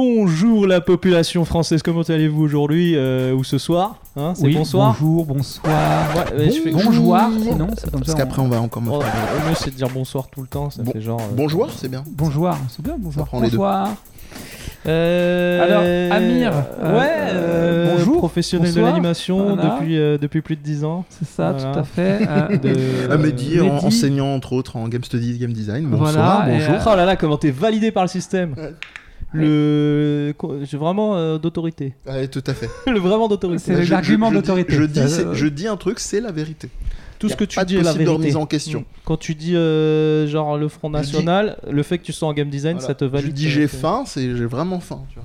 Bonjour la population française, comment allez-vous aujourd'hui euh, ou ce soir hein, C'est Oui, bonsoir Bonjour, bonsoir. Ouais, ouais, je fais- Bonjour, sinon, c'est comme Parce ça. qu'après, on va encore me Oh, faire. le mieux c'est de dire bonsoir tout le temps, ça Bon- fait genre. euh, Bonjour, c'est bien. Bonjour, c'est bien, bonjour. bonsoir. Euh, Alors, Amir, euh, ouais, euh, euh, bonjour, professionnel bonsoir. de l'animation Voilà. depuis, euh, depuis plus de 10 ans. C'est ça, Voilà. tout à fait. euh, De- Ah, Mehdi, en- Mehdi. enseignant entre autres en Game Studies, Game Design. Voilà, Bonsoir, et, bonjour. euh, Oh là là, comment t'es validé par le système Ouais. Le. J'ai vraiment euh, d'autorité. Ouais, tout à fait. le vraiment d'autorité. C'est Je- l'argument je- je dis- d'autorité. Je, euh, je dis un truc, c'est la vérité. Tout ce que tu dis est la vérité. remise en question. Quand tu dis euh, genre le Front Je dis- National, le fait que tu sois en game design, Voilà. ça te valide. Je dis j'ai faim, c'est j'ai vraiment faim. Tu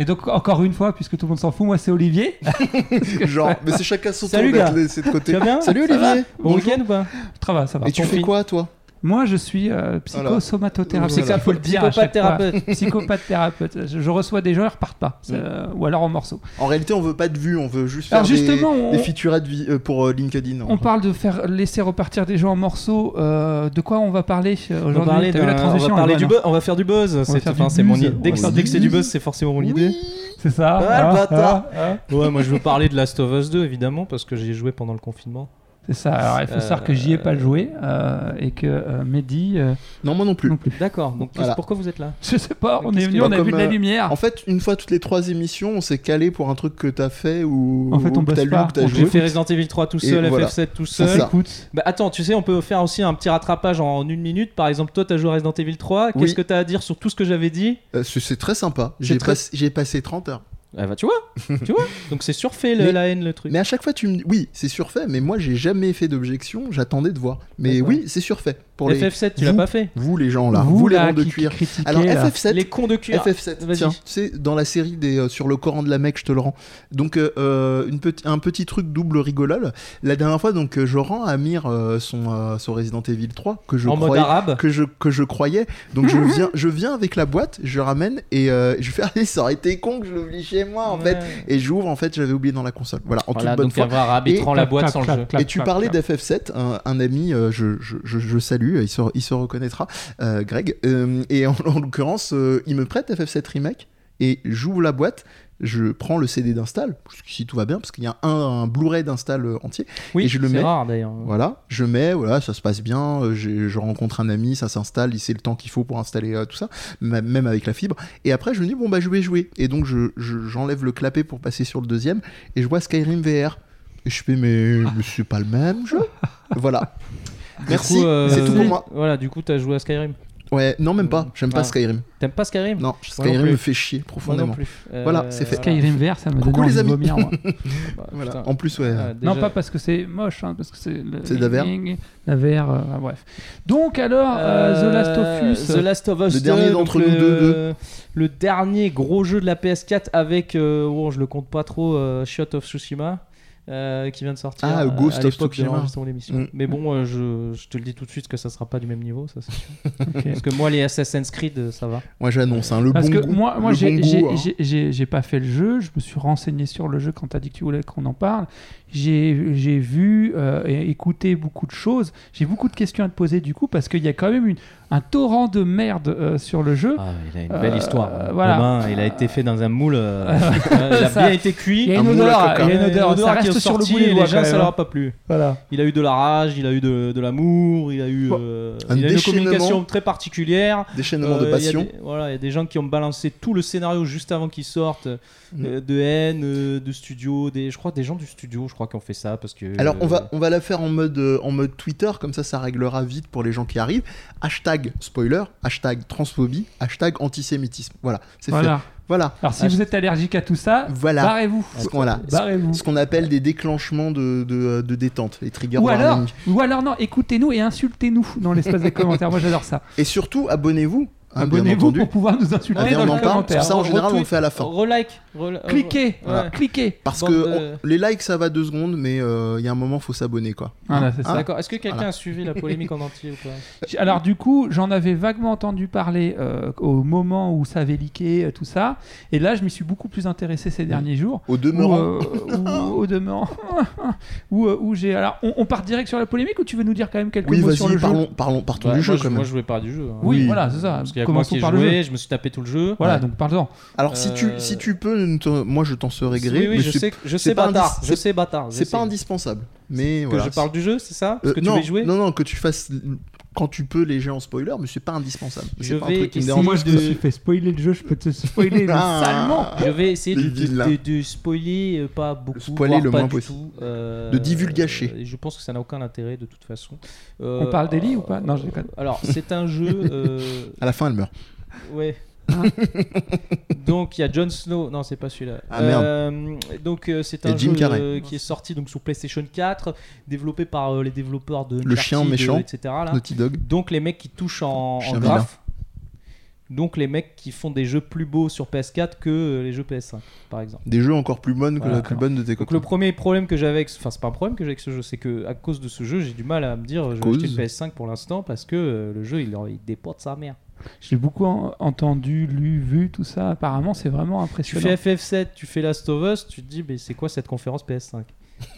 Et donc, encore une fois, puisque tout le monde s'en fout, moi c'est Olivier. Genre, mais c'est chacun son tour Salut, d'être gars. laissé de côté. Bien Salut Olivier. Bon week-end ou pas Ça va, ça va. Et tu fais quoi toi? Moi je suis euh, Voilà. psychosomatothérapeute. C'est ça, il faut le dire. à Psychopathe chaque fois. thérapeute. Psychopathe thérapeute. Je, je reçois des gens, ils repartent pas. Euh, ou alors en morceaux. En réalité, on veut pas de vue, on veut juste faire Alors justement, des, on- des featurettes vi- euh, pour euh, LinkedIn. On parle de faire laisser repartir des gens en morceaux. euh, de quoi on va parler euh, On va aujourd'hui parler, la d'un- on transition va parler du buzz. On va faire du buzz. C'est faire enfin, du c'est mon idée. Dès que, c'est du buzz, c'est forcément mon idée. C'est ça. Ouais, ah, bâtard. ah, ah. Ouais, moi je veux parler de Last of Us 2 évidemment parce que j'y ai joué pendant le confinement. C'est ça. Alors il faut Euh, savoir que j'y ai pas joué euh, et que euh, Mehdi euh, Non, moi non plus. non plus. D'accord. Donc Voilà. pourquoi vous êtes là? Je sais pas. On est venu, on a vu de la euh, lumière. En fait, une fois toutes les trois émissions, on s'est calé pour un truc que t'as fait ou En fait, on ou que bosse pas. J'ai fait Resident Evil 3 tout seul, voilà. FF7 tout seul. Bah attends, tu sais, on peut faire aussi un petit rattrapage en une minute. Par exemple, toi, t'as joué à Resident Evil 3. Qu'est-ce Oui. que t'as à dire sur tout ce que j'avais dit? Euh, c'est très sympa. C'est J'ai très- pas- j'ai passé 30 heures. Ah bah tu vois, tu vois. Donc c'est surfait le- Mais- la haine le truc. Mais à chaque fois, tu me dis oui, c'est surfait, mais moi, j'ai jamais fait d'objection. J'attendais de voir. Mais oui, c'est surfait. Pour les, FF7, tu l'as pas fait. vous, les gens là, vous, vous, les ronds de cuir. Alors, là. FF7, Les cons de cuir. FF7, Vas-y. tiens, c'est dans la série des euh, sur le Coran de la Mecque, je te le rends. Donc euh, euh, une petit un petit truc double rigolole. La dernière fois, donc je rends à Amir son son Resident Evil 3 que je en mode croyais arabe. que je que je croyais. Donc je viens je viens avec la boîte, je ramène et je fais allez, ça aurait été con que je l'oublie chez moi en fait. Et j'ouvre en fait, j'avais oublié dans la console. Voilà, en Voilà, toute bonne donc foi. avoir arbitrant Et- la boîte sans le jeu. Et tu parlais clap. d'FF7, un, ami, je, je, je, il se, il se reconnaîtra, euh, Greg. Euh, et en, en l'occurrence, euh, il me prête FF7 Remake et j'ouvre la boîte, je prends le CD d'install, si tout va bien, parce qu'il y a un, un Blu-ray d'install entier. Oui, et je le c'est mets. rare d'ailleurs. Voilà, je mets, voilà, ça se passe bien, je rencontre un ami, ça s'installe, il sait le temps qu'il faut pour installer tout ça, même avec la fibre. Et après, je me dis, bon, bah, je vais jouer. Et donc, je- je- j'enlève le clapet pour passer sur le deuxième, et je vois Skyrim VR. Et je fais, mais, mais c'est pas le même jeu. voilà. Merci, euh, c'est tout pour moi. Voilà, du coup, t'as joué à Skyrim. Ouais, non, même pas, j'aime Ah. pas Skyrim. T'aimes pas Skyrim Non, Skyrim me fait chier profondément. plus. Euh, Voilà, c'est fait. Skyrim vert, ça me donne Coucou envie les de amis. vomir, moi. Bah, Voilà. En plus, ouais. Ah, Non, pas parce que c'est moche, hein, parce que c'est le. C'est de la VR La VR, euh, ah, bref. Donc, alors, euh, The Last of Us. The Last of Us Le dernier 2, d'entre nous deux, Le dernier gros jeu de la PS4 avec, euh, bon, je le compte pas trop, euh, Shot of Tsushima. Euh, qui vient de sortir Ah, euh, Ghost à of l'époque de Tsushima. l'enregistrement de l'émission. Mm. Mais bon, euh, je, je te le dis tout de suite que ça sera pas du même niveau, ça c'est sûr. Parce que moi, les Assassin's Creed, ça va. Moi, j'annonce, hein, le Parce bon que goût. moi, moi j'ai bon hein. j'ai pas fait le jeu, je me suis renseigné sur le jeu quand t'as dit que tu voulais qu'on en parle. J'ai j'ai vu euh, et écouté beaucoup de choses. J'ai beaucoup de questions à te poser du coup parce qu'il y a quand même une, un torrent de merde euh, sur le jeu. Ah, il a une Euh, belle histoire. voilà. Romain, il a été fait dans un moule. euh, euh, il a Ça. bien été cuit. Il y a Un une odeur, coca. il y a une odeur, ça qui est reste sur le sortie bout des et doigts les gens, ça leur a pas plu. Voilà. Il a eu de la rage, il a eu de, de l'amour, il a eu, Bon. euh, Un il a une déchaînement. communication très particulière. Déchaînement Euh, de il y a passion. des- voilà, il y a des gens qui ont balancé tout le scénario juste avant qu'il sorte, Mm. euh, de haine, euh, de studio, des, je crois des gens du studio, je crois qui ont fait ça parce que. Alors on euh, va, on va la faire en mode, euh, en mode Twitter, comme ça ça réglera vite pour les gens qui arrivent. Hashtag spoiler, hashtag transphobie, hashtag antisémitisme. Voilà, c'est fait. Voilà. Voilà. Alors si Ah, vous êtes allergique à tout ça, Voilà. barrez-vous. Ce qu'on voilà. Barrez-vous. Ce qu'on appelle des déclenchements de, de, de détente, les trigger Ou alors, ou alors non, écoutez-nous et insultez-nous dans l'espace des commentaires. Moi j'adore ça. Et surtout, abonnez-vous. Hein, bien Abonnez-vous pour pouvoir nous insulter Ah, bien, dans on les en parle, commentaires. ça en général on le fait à la fin. Relike. rel- Cliquez, Ouais. cliquez. Parce Bande que de- on- les likes ça va deux secondes, mais euh, il y a un moment faut s'abonner quoi. Voilà, c'est ça. Hein D'accord. Est-ce que quelqu'un Voilà. a suivi la polémique en entier ou pas Alors du coup, j'en avais vaguement entendu parler euh, au moment où ça avait leaké, euh, tout ça. Et là, je m'y suis beaucoup plus intéressé ces derniers jours. Au Où, demeurant, euh, où- au demeurant, où, euh, où j'ai. Alors, on, on part direct sur la polémique ou tu veux nous dire quand même quelques oui mots sur vas-y, le jeu? parlons, parlons, partons du moi, jeu je, quand moi, même. je voulais parler du jeu. hein. Oui, Oui. voilà, c'est ça. Parce qu'il il y a que moi commençons qui ai par le joué, jeu. je me suis tapé tout le jeu. Voilà, Ouais. donc parle-en. Alors si tu Euh, si tu peux, moi je t'en serais gré. Oui, oui, mais je c'est- sais, je sais pas bâtard, je c'est- sais bâtard. C'est pas indispensable. Mais Que je parle du jeu, c'est ça? Parce Euh, que non, tu veux y jouer? non, non, que tu fasses quand tu peux les jeux en spoiler, mais c'est pas indispensable. Je C'est pas un truc qui me. Moi, je de- me suis fait spoiler le jeu, je peux te spoiler Ah. salement. Je vais essayer de, de, de- de spoiler euh, pas beaucoup, spoiler voire le pas moins du possible. tout, euh, De divulgacher. euh, Je pense que ça n'a aucun intérêt de toute façon. On parle d'Ellie ou pas? Non, je déconne. Alors, c'est un jeu. euh, À la fin, elle meurt. Ouais. donc il y a Jon Snow, non c'est pas celui-là. Ah, merde. Euh, donc euh, c'est un jeu euh, qui est sorti donc sur PlayStation 4, développé par euh, les développeurs de Le chien méchant. etc. là. Naughty Dog. Donc les mecs qui touchent en, graph. Donc les mecs qui font des jeux plus beaux sur PS4 que les jeux PS5 par exemple. Des jeux encore plus bonnes que Voilà, la plus bonne de tes Donc le premier problème que j'avais avec, ce- enfin c'est pas un problème que j'ai avec ce jeu, c'est que à cause de ce jeu, j'ai du mal à me dire je vais acheter une PS5 pour l'instant parce que le jeu il, il déporte sa mère. J'ai beaucoup en- entendu, lu, vu tout ça. Apparemment, c'est vraiment Tu impressionnant. fais FF7, tu fais Last of Us, tu te dis mais c'est quoi cette conférence PS5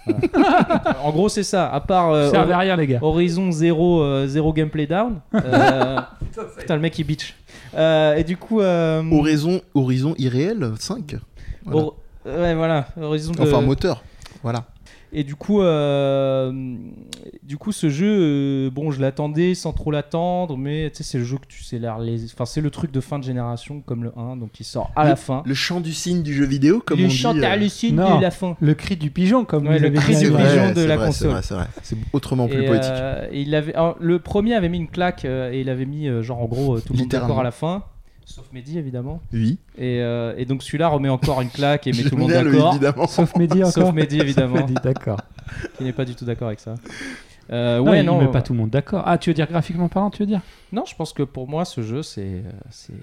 Voilà. En gros c'est ça, à part euh, à rien, les gars. Horizon 0, euh, zéro gameplay down. euh, putain le mec il bitch. Euh, et du coup... euh, Horizon, Horizon irréel 5. Voilà. Hor- ouais voilà, Horizon de- Enfin, moteur. Voilà. Et du coup, euh, du coup, ce jeu, euh, bon, je l'attendais sans trop l'attendre, mais tu sais, c'est le jeu que tu sais, là, les, enfin, c'est le truc de fin de génération comme le 1, donc il sort à la fin. Le chant du signe du jeu vidéo, comme le on dit. chant euh, hallucine Non. de la fin. Le cri du pigeon, comme Ouais, le cri du pigeon de la vrai, console. C'est vrai, c'est vrai. C'est autrement plus Et, poétique. euh, et il avait, alors, le premier avait mis une claque euh, et il avait mis euh, genre en gros euh, tout le monde d'accord à la fin, sauf Mehdi évidemment. Oui. Et, euh, et donc celui-là remet encore une claque et met tout le monde d'accord, évidemment. Sauf Mehdi encore. sauf Mehdi évidemment, Mehdi, d'accord. qui n'est pas du tout d'accord avec ça. Euh, Non, ouais il non, met pas tout le monde d'accord. Ah, tu veux dire graphiquement parlant, tu veux dire? Non, je pense que pour moi, ce jeu, c'est euh,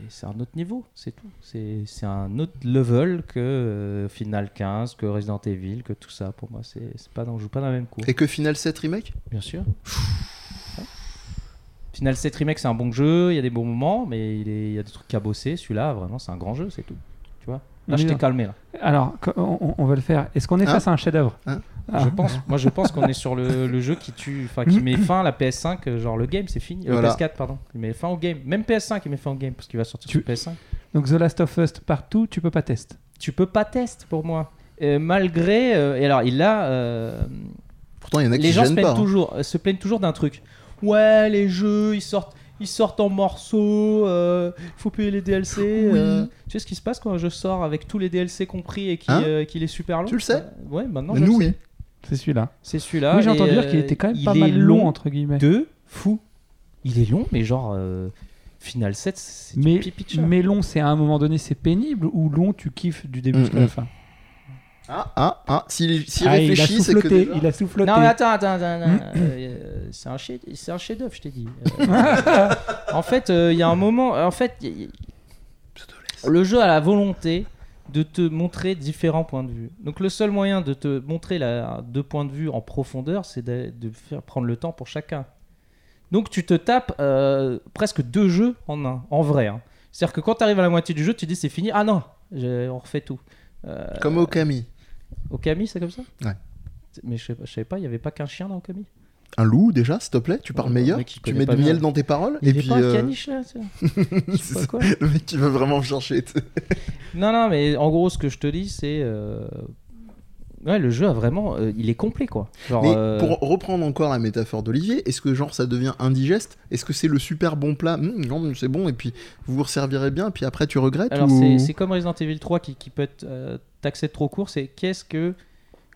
c'est un autre niveau, c'est tout. C'est c'est un autre level que euh, Final 15, que Resident Evil, que tout ça. Pour moi, c'est c'est pas, dans- on joue pas dans la même cour. Et que Final 7 Remake? Bien sûr. Final 7 Remake, c'est un bon jeu, il y a des bons moments, mais il, est- il y a des trucs cabossés. Celui-là, vraiment, c'est un grand jeu, c'est tout. Tu vois? Là, je t'ai calmé, là. Alors, on, on va le faire. Est-ce qu'on est Hein face à un chef-d'œuvre? Hein Ah. Je pense, moi, je pense qu'on est sur le, le jeu qui tue, enfin, qui met fin à la PS5, euh, genre le game, c'est fini. Euh, Voilà. PS4, pardon. Il met fin au game. Même PS5, il met fin au game, parce qu'il va sortir Tu- sur PS5. Donc, The Last of Us partout, tu peux pas tester. tu peux pas tester pour moi. Euh, malgré euh, et alors il a euh, Pourtant, il y en a qui les gens se plaignent pas. hein. toujours se plaignent toujours d'un truc. Ouais, les jeux ils sortent ils sortent en morceaux, euh, faut payer les DLC. Oui. euh. tu sais ce qui se passe quand un jeu sort avec tous les DLC compris et qui, Hein euh, qu'il est super long Tu le sais Euh, Ouais, maintenant Mais je le Nous, sais. oui. C'est celui-là. C'est celui-là. oui, j'ai entendu dire euh, qu'il était quand même pas mal long, entre guillemets. de fou. Il est long, mais genre euh, Final 7, c'est du Mais, pipi de chat. mais long, c'est à un moment donné, c'est pénible ou long, tu kiffes du début Mm, jusqu'à la mm. fin? Ah, ah, ah. S'il s'il Ah, il a réfléchit, c'est que. souffloté, déjà- il a souffloté. Non mais attends, attends, attends, attends. Hmm. Euh, c'est un chef, c'est un chef-d'œuvre, je t'ai dit. Euh, en fait, euh, il y a un moment, en fait, y- y- le jeu a la volonté de te montrer différents points de vue. Donc le seul moyen de te montrer la, deux points de vue en profondeur, c'est de, de faire prendre le temps pour chacun. Donc tu te tapes euh, presque deux jeux en un, en vrai. hein. C'est-à-dire que quand tu arrives à la moitié du jeu, tu dis c'est fini. Ah non, j'ai- on refait tout. Euh, Comme Okami. Okami, c'est comme ça Ouais. Mais je savais pas, il y avait pas qu'un chien dans Okami. Un loup, déjà, s'il te plaît. Tu parles Ouais, meilleur. Tu mets du bien. miel dans tes paroles. Il et puis. pas un euh, caniche là pas quoi. Le mec qui vraiment chercher. Non, non, mais en gros, ce que je te dis, c'est. euh, Ouais, le jeu a vraiment. euh, il est complet quoi. Genre, Mais euh, pour reprendre encore la métaphore d'Olivier, est-ce que genre ça devient indigeste? Est-ce que c'est le super bon plat? Hum, Non, c'est bon, et puis vous vous resservirez bien, puis après tu regrettes Alors, ou... c'est- comme Resident Evil 3 qui, qui peut être euh, taxé de trop court. C'est qu'est-ce que.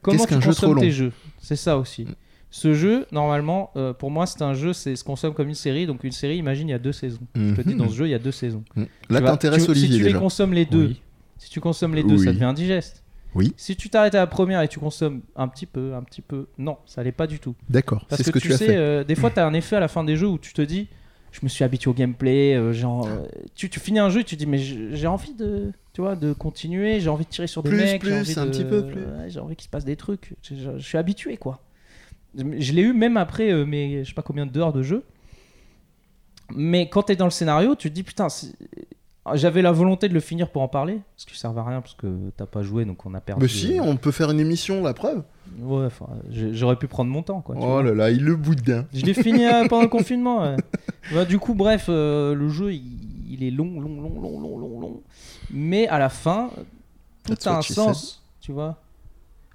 Comment Qu'est-ce tu jeu consommes trop tes long? jeux? C'est ça aussi. Ce jeu, normalement, euh, pour moi, c'est un jeu, c'est se consomme comme une série. Donc, une série, imagine, il y a deux saisons. Je te dis, Mhm. dans ce jeu, il y a deux saisons. Hum. Là, t'intéresses Olivier Si tu déjà. les consommes les deux, Oui. si tu consommes les deux, ça devient indigeste. Oui. Si tu t'arrêtes à la première et tu consommes un petit peu, un petit peu, non, ça l'est pas du tout. D'accord, Parce c'est que, ce que tu, tu, as sais, fait. euh, des fois, tu as un effet à la fin des jeux où tu te dis, je me suis habitué au gameplay, euh, genre, euh, tu, tu finis un jeu et tu te dis, mais j'ai envie de, tu vois, de continuer, j'ai envie de tirer sur des Plus, mecs, plus, j'ai envie un de- petit peu plus. ouais, j'ai envie qu'il se passe des trucs. Je, je- je suis habitué, quoi. Je l'ai eu même après euh, mes, je sais pas combien d'heures de jeu. Mais quand t'es dans le scénario, tu te dis, putain, c'est- j'avais la volonté de le finir pour en parler, parce que ça servait à rien, parce que t'as pas joué, donc on a perdu. Mais si, euh, on peut faire une émission, la preuve. Ouais, enfin, j'aurais pu prendre mon temps, quoi. tu oh vois. là là, il le boudin. Je l'ai fini euh, pendant le confinement. ouais. Bah, du coup, bref, euh, le jeu, il, il est long, long, long, long, long, long, long. Mais à la fin, tout That's a un sens, tu vois.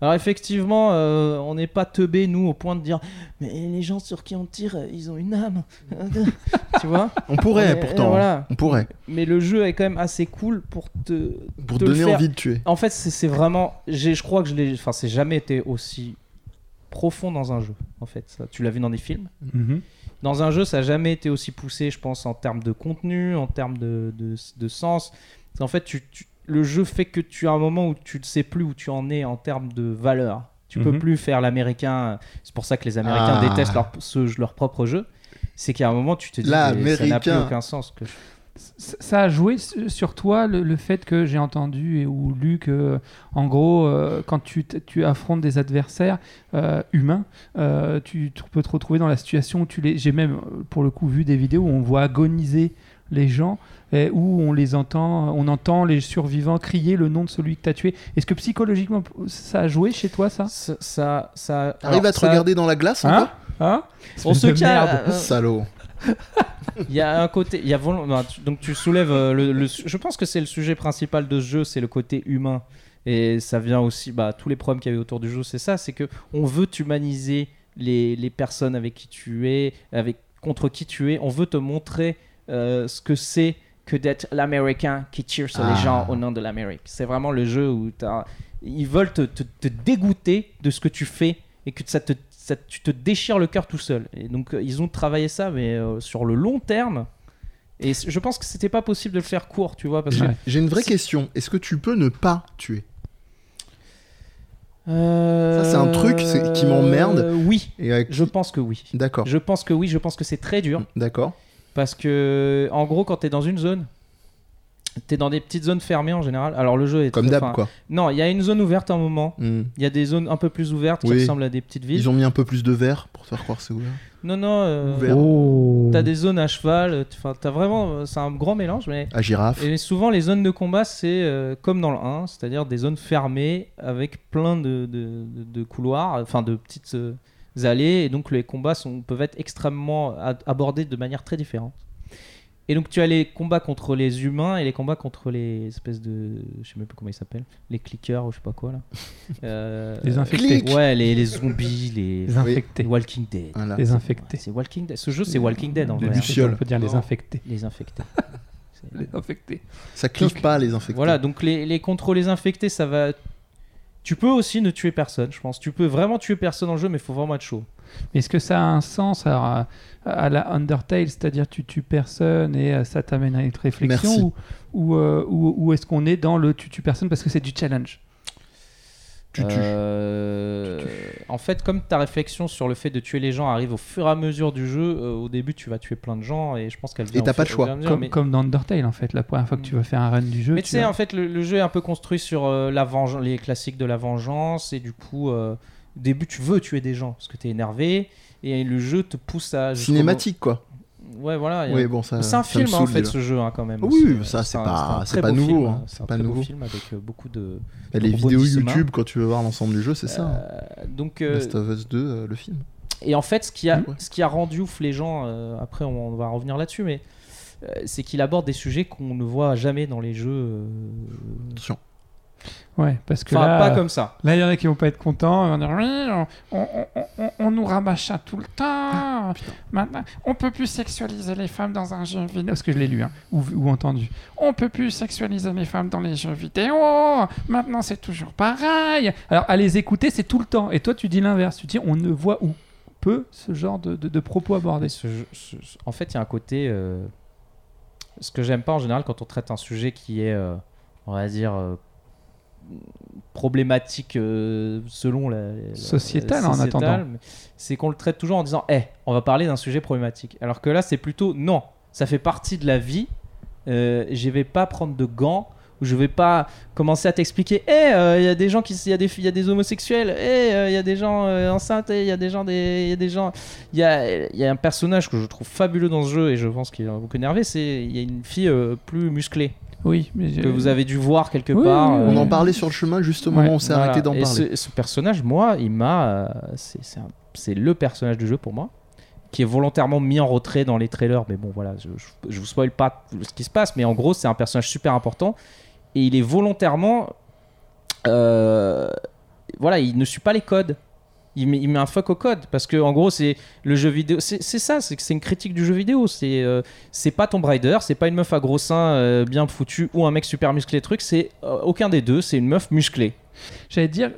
Alors effectivement, euh, on n'est pas teubé nous au point de dire mais les gens sur qui on tire, ils ont une âme, tu vois. On pourrait Mais, pourtant. euh, voilà. On pourrait. Mais le jeu est quand même assez cool pour te Pour te donner faire. envie de tuer. En fait, c'est vraiment. Je crois que je l'ai. Enfin, c'est jamais été aussi profond dans un jeu. En fait, Ça, tu l'as vu dans des films. Mhm. Dans un jeu, ça n'a jamais été aussi poussé, je pense, en termes de contenu, en termes de, de, de sens. En fait, tu, tu- le jeu fait que tu as un moment où tu ne sais plus où tu en es en termes de valeur. Tu peux Mhm. plus faire l'américain. C'est pour ça que les Américains Ah. détestent leur, ce- leur propre jeu. C'est qu'à un moment, tu te dis mais ça n'a plus aucun sens. Que je- Ça a joué sur toi le, le fait que j'ai entendu et ou lu que, en gros, euh, quand tu, affrontes des adversaires euh, humains, euh, tu, tu peux te retrouver dans la situation où tu les. J'ai même, pour le coup, vu des vidéos où on voit agoniser les gens, et où on les entend, on entend les survivants crier le nom de celui que tu as tué. Est-ce que psychologiquement, ça a joué chez toi, ça? Ça, ça, ça- T'arrives alors, à te ça- regarder dans la glace Hein? encore Hein? On se calme. Euh, Salaud. Il y a un côté, il y a bah, donc tu soulèves euh, le, le- je pense que c'est le sujet principal de ce jeu, c'est le côté humain et ça vient aussi, bah tous les problèmes qu'il y avait autour du jeu, c'est ça, c'est que on veut humaniser les, les personnes avec qui tu es, avec contre qui tu es, on veut te montrer euh, ce que c'est que d'être l'américain qui tire sur Ah. les gens au nom de l'Amérique. C'est vraiment le jeu où ils veulent te, te- te dégoûter de ce que tu fais et que ça te, ça- tu te déchires le cœur tout seul. Et donc euh, ils ont travaillé ça, mais euh, sur le long terme. Et je pense que c'était pas possible de le faire court, tu vois, parce que Ouais. J'ai une vraie question. Est-ce que tu peux ne pas tuer? Euh, Ça, c'est un truc c'est- qui m'emmerde. Oui, Et avec- je pense que oui. D'accord. Je pense que oui, je pense que c'est très dur. D'accord. Parce que, en gros, quand t'es dans une zone, t'es dans des petites zones fermées en général. Alors le jeu est Comme très- d'hab, quoi. Non, il y a une zone ouverte à un moment. Hmm. Il y a des zones un peu plus ouvertes qui ressemblent à des petites villes. Ils ont mis un peu plus de verre pour te faire croire que c'est ouvert. Non, non. euh, Ouvert. Oh. T'as des zones à cheval. euh, Enfin, t'as vraiment. euh, C'est un grand mélange, mais. À girafe. Et souvent, les zones de combat, c'est euh, comme dans le 1, c'est-à-dire des zones fermées avec plein de, de- de- de couloirs, enfin de petites euh, allées, et donc les combats sont, peuvent être extrêmement abordés de manière très différente. Et donc tu as les combats contre les humains et les combats contre les espèces de, je sais même plus comment ils s'appellent, les clickers ou je sais pas quoi là. Euh, Les infectés. Ouais, les, les zombies, les, Les infectés. les Walking Dead. Voilà. Les infectés. C'est Walking Dead. Ce jeu, c'est Walking Dead en Les vrai. Hein. ciel. On peut dire les infectés. Les infectés. Les infectés. Ça clive Donc, pas les infectés. Voilà, donc les, les contre les infectés, ça va. Tu peux aussi ne tuer personne, je pense. Tu peux vraiment tuer personne en jeu, mais il faut vraiment être chaud. Mais est-ce que ça a un sens alors, à, à la Undertale, c'est-à-dire tu tues personne et euh, ça t'amène à une réflexion Merci. ou, ou, euh, ou- ou est-ce qu'on est dans le tu tues personne parce que c'est du challenge? Euh, En fait, comme ta réflexion sur le fait de tuer les gens arrive au fur et à mesure du jeu, euh, au début tu vas tuer plein de gens et je pense qu'elle vient Et t'as pas de choix. mesure, comme, mais- comme dans Undertale en fait, la première fois que tu vas faire un run du jeu. Mais tu sais, en fait, le, le jeu est un peu construit sur euh, la vengeance, les classiques de la vengeance, et du coup, euh, au début, tu veux tuer des gens parce que t'es énervé, et le jeu te pousse à. Cinématique, quoi. Ouais, voilà. a- Oui, bon, c'est un film, hein, en fait, ce jeu, hein, quand même. Oui, ça, c'est pas- c'est pas nouveau, hein, C'est un pas très beau film avec euh, beaucoup de. Les vidéos. YouTube, quand tu veux voir l'ensemble du jeu, c'est ça. hein. Euh, donc, euh, Last of Us 2, euh, le film. Et en fait, ce qui a, ce qui a rendu ouf les gens, euh, après on, on va revenir là-dessus, mais euh, c'est qu'il aborde des sujets qu'on ne voit jamais dans les jeux. euh, Attention. Ouais, parce que Enfin, là, pas comme ça. là, il y en a qui vont pas être contents. Ils vont dire oui, on, on, on- on- nous rabâcha tout le temps. putain. Maintenant, on peut plus sexualiser les femmes dans un jeu vidéo. Parce que je l'ai lu hein, ou, ou entendu. On peut plus sexualiser les femmes dans les jeux vidéo. Maintenant, c'est toujours pareil. Alors, à les écouter, c'est tout le temps. Et toi, tu dis l'inverse. Tu dis on ne voit où peu ce genre de, de- de propos abordés. Mais ce jeu- ce- ce- en fait, il y a un côté. euh, ce que j'aime pas en général quand on traite un sujet qui est, euh, on va dire, euh, problématique euh, selon la. la- Sociétale, en sociétale, attendant. C'est qu'on le traite toujours en disant Eh, on va parler d'un sujet problématique. Alors que là, c'est plutôt Non, ça fait partie de la vie. Euh, je vais pas prendre de gants. Ou je vais pas commencer à t'expliquer, Eh, il y a des gens qui, il y a des, il y a des homosexuels, Eh, il y a des gens euh, enceintes, il y a des gens, des, il y a des gens, il y a, il y a un personnage que je trouve fabuleux dans ce jeu et je pense qu'il va beaucoup énervé, c'est il y a une fille euh, plus musclée Oui, mais que vous avez dû voir quelque Oui, part. oui, euh, On en parlait sur le chemin juste au Ouais. moment où on s'est voilà. arrêté d'en parler. Ce, ce personnage, moi, il m'a, euh, c'est le personnage du jeu pour moi qui est volontairement mis en retrait dans les trailers. Mais bon, voilà, je, je, je vous spoil pas ce qui se passe, mais en gros, c'est un personnage super important et il est volontairement. euh, voilà, il ne suit pas les codes. Il met, un fuck au code parce que en gros c'est le jeu vidéo c'est ça c'est une critique du jeu vidéo c'est euh, c'est pas Tomb Raider c'est pas une meuf à gros seins euh, bien foutue ou un mec super musclé truc c'est euh, aucun des deux c'est une meuf musclée J'allais dire,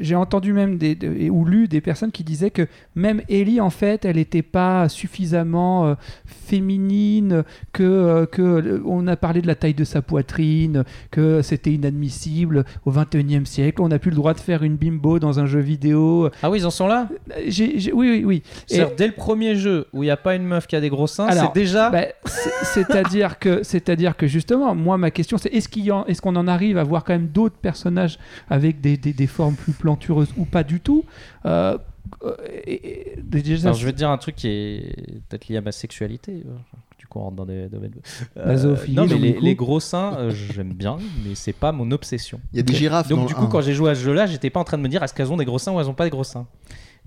j'ai entendu même des, de- ou lu des personnes qui disaient que même Ellie, en fait, elle n'était pas suffisamment euh, féminine, que, euh, que euh, on a parlé de la taille de sa poitrine, que c'était inadmissible au 21e siècle, on n'a plus le droit de faire une bimbo dans un jeu vidéo. ah oui ils en sont là? J'ai- j'ai- oui, oui, oui. Et- C'est-à-dire, dès le premier jeu où il n'y a pas une meuf qui a des gros seins, c'est déjà. Bah, c'est- C'est-à-dire que, c'est-à-dire que justement, moi, ma question, c'est est-ce en- est-ce qu'on en arrive à voir quand même d'autres personnages avec des, des- des formes plus plantureuses ou pas du tout Euh, euh, et- et- déjà, Alors, je vais te dire un truc qui est peut-être lié à ma sexualité. euh, Du coup, on rentre dans des domaines. La zoophilie, non, mais les, les gros seins, euh, j'aime bien, mais c'est pas mon obsession. Il y a des girafes dans Donc, du coup, 1. quand j'ai joué à ce jeu-là, j'étais pas en train de me dire est-ce qu'elles ont des gros seins ou elles ont pas des gros seins?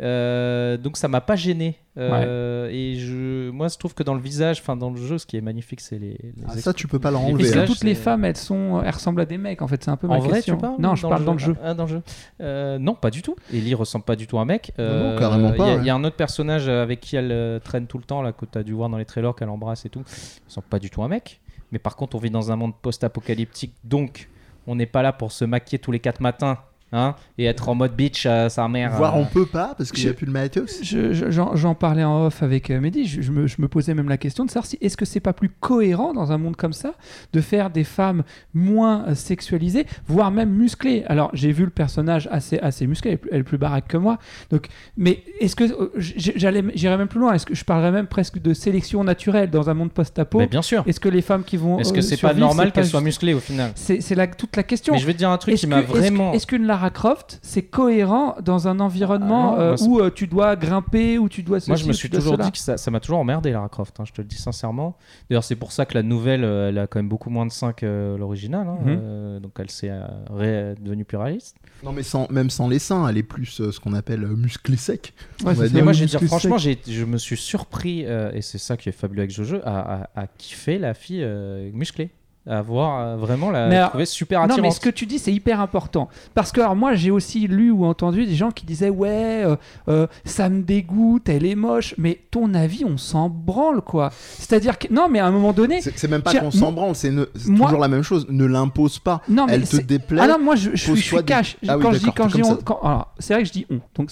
Euh, donc ça m'a pas gêné Euh, et je moi je trouve que dans le visage enfin dans le jeu ce qui est magnifique c'est les, les Ah, ça, tu peux pas leur les enlever. Est-ce que hein. toutes les femmes, elles sont, elles ressemblent à des mecs En fait, c'est un peu ma en vrai question. tu parles non, je parle dans le jeu. Ah, dans le jeu. Euh, non pas du tout Ellie ressemble pas du tout à un mec Euh, non, carrément pas, il y a- ouais. il y, a un autre personnage avec qui elle euh, traîne tout le temps là que tu as dû voir dans les trailers qu'elle embrasse et tout il ressemble pas du tout à un mec mais par contre on vit dans un monde post-apocalyptique donc on n'est pas là pour se maquiller tous les quatre matins hein, et être en mode bitch à sa mère Voire euh, on peut pas parce qu'il n'y a plus de matos. Je- je- J'en parlais en off avec euh, Mehdi, je, je me, je me posais même la question de savoir si est-ce que c'est pas plus cohérent dans un monde comme ça de faire des femmes moins euh, sexualisées, voire même musclées? Alors j'ai vu le personnage assez, assez musclé, elle est plus- elle est plus baraque que moi. Donc, mais est-ce que j'allais, j'irais même plus loin Est-ce que je parlerais même presque de sélection naturelle dans un monde post-apo? Mais bien sûr Est-ce que les femmes qui vont est-ce que c'est pas normal qu'elles soient musclées au final? C'est c'est la- toute la question. mais je vais te dire un truc qui m'a vraiment Est-ce qu'une Lara Croft, c'est cohérent dans un environnement Ah non, euh, moi, où euh, tu dois grimper, où tu dois Moi, ceci, je me suis toujours cela dit que ça ça m'a toujours emmerdé, Lara Croft. hein, je te le dis sincèrement. D'ailleurs, c'est pour ça que la nouvelle, euh, elle a quand même beaucoup moins de seins que l'original. hein, Mhm. euh, donc, elle s'est euh, devenue plus réaliste. Non, mais sans, même sans les seins, elle est plus euh, ce qu'on appelle euh, musclé sec. Ouais, ça, Mais moi, je vais dire, muscle franchement, je me suis surpris, euh, et c'est ça qui est fabuleux avec jeu, à, à, à kiffer la fille euh, musclée. À voir euh, vraiment la Mais alors- trouver super Non, attirante. mais ce que tu dis, c'est hyper important. Parce que alors, moi, j'ai aussi lu ou entendu des gens qui disaient Ouais, euh, euh, ça me dégoûte, elle est moche. Mais ton avis, on s'en branle, quoi. C'est-à-dire que. Non, mais à un moment donné. C'est c'est même pas qu'on s'en branle, c'est toujours la même chose. Ne l'impose pas. Non, mais Elle te déplaît. Ah non, moi je, je suis, je suis pose-toi des- cash. Ah oui, quand je dis quand on- quand- alors, c'est vrai que je dis on. Donc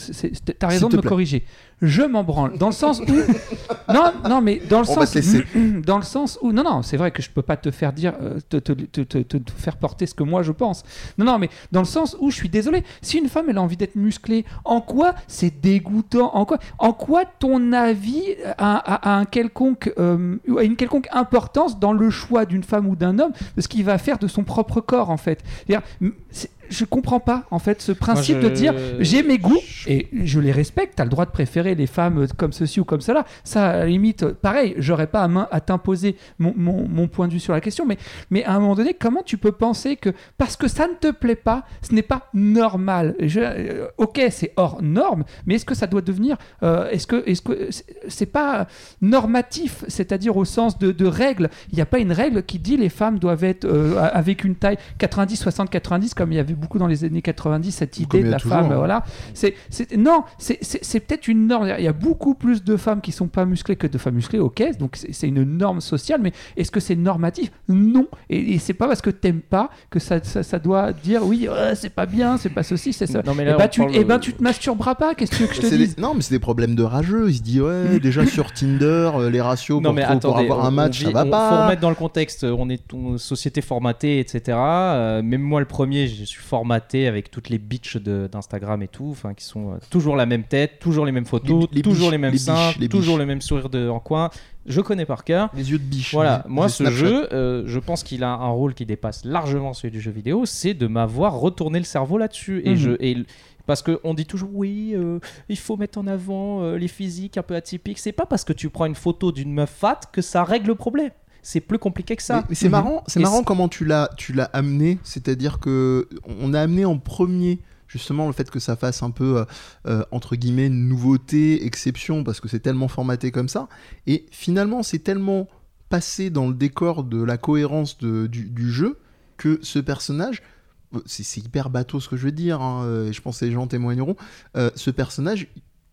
t'as raison de me plaît. corriger. Je m'en branle dans le sens où non non mais dans le On sens laisser. dans le sens où non non c'est vrai que je peux pas te faire dire te, faire porter ce que moi je pense. Non non mais dans le sens où je suis désolé. Si une femme elle a envie d'être musclée, en quoi c'est dégoûtant? En quoi en quoi ton avis a un quelconque euh, a une quelconque importance dans le choix d'une femme ou d'un homme de ce qu'il va faire de son propre corps en fait? Je comprends pas en fait ce principe je- de dire j'ai mes goûts et je les respecte. T'as le droit de préférer les femmes comme ceci ou comme cela. Ça, à la limite, pareil, j'aurais pas à, main à t'imposer mon, mon- mon point de vue sur la question. Mais, mais à un moment donné, comment tu peux penser que parce que ça ne te plaît pas, ce n'est pas normal? Je- euh, Ok, c'est hors norme, mais est-ce que ça doit devenir euh, Est-ce que est-ce que c'est pas normatif, c'est-à-dire au sens de, de règles Il n'y a pas une règle qui dit les femmes doivent être euh, avec une taille 90, 60, 90 comme il y avait beaucoup dans les années 90 cette idée de a la toujours, femme. hein. Voilà. C'est, non, c'est, peut-être une norme. Il y a beaucoup plus de femmes qui sont pas musclées que de femmes musclées, ok. Donc c'est, une norme sociale, mais est-ce que c'est normatif? Non. Et, et c'est pas parce que t'aimes pas que ça, ça, ça doit dire oui, euh, c'est pas bien, c'est pas ceci, c'est ça. Non, mais et là, bah, on tu, parle- eh ben, tu te masturberas pas. Qu'est-ce que je te des- Non, mais c'est des problèmes de rageux. Il se dit, ouais, déjà sur Tinder, euh, les ratios Non pour, mais trou- pour attendez, avoir un on- match, on ça vit- va on- pas. Faut remettre dans le contexte. On est une société formatée, etc. Euh, même moi, le premier, je suis formaté avec toutes les bitches de- d'Instagram et tout, enfin qui sont euh, toujours la même tête, toujours les mêmes photos, Les- les toujours biches, les mêmes les seins, biches, toujours biches. les mêmes sourires de, en coin. Je connais par cœur. Les yeux de biche. Voilà, moi ce Snapchat. jeu, euh, je pense qu'il a un rôle qui dépasse largement celui du jeu vidéo, c'est de m'avoir retourné le cerveau là-dessus. Et Mhm. je, et, parce qu'on dit toujours oui, euh, il faut mettre en avant les physiques un peu atypiques. C'est pas parce que tu prends une photo d'une meuf fat que ça règle le problème. C'est plus compliqué que ça. Mais, mais c'est marrant, c'est marrant comment tu l'as, tu l'as amené. C'est-à-dire que on a amené en premier justement le fait que ça fasse un peu, euh, euh, entre guillemets, nouveauté, exception, parce que c'est tellement formaté comme ça. Et finalement, c'est tellement passé dans le décor de la cohérence de- du, du jeu que ce personnage, euh, c'est c'est hyper bateau ce que je veux dire, hein, et je pense que les gens témoigneront, euh, ce personnage,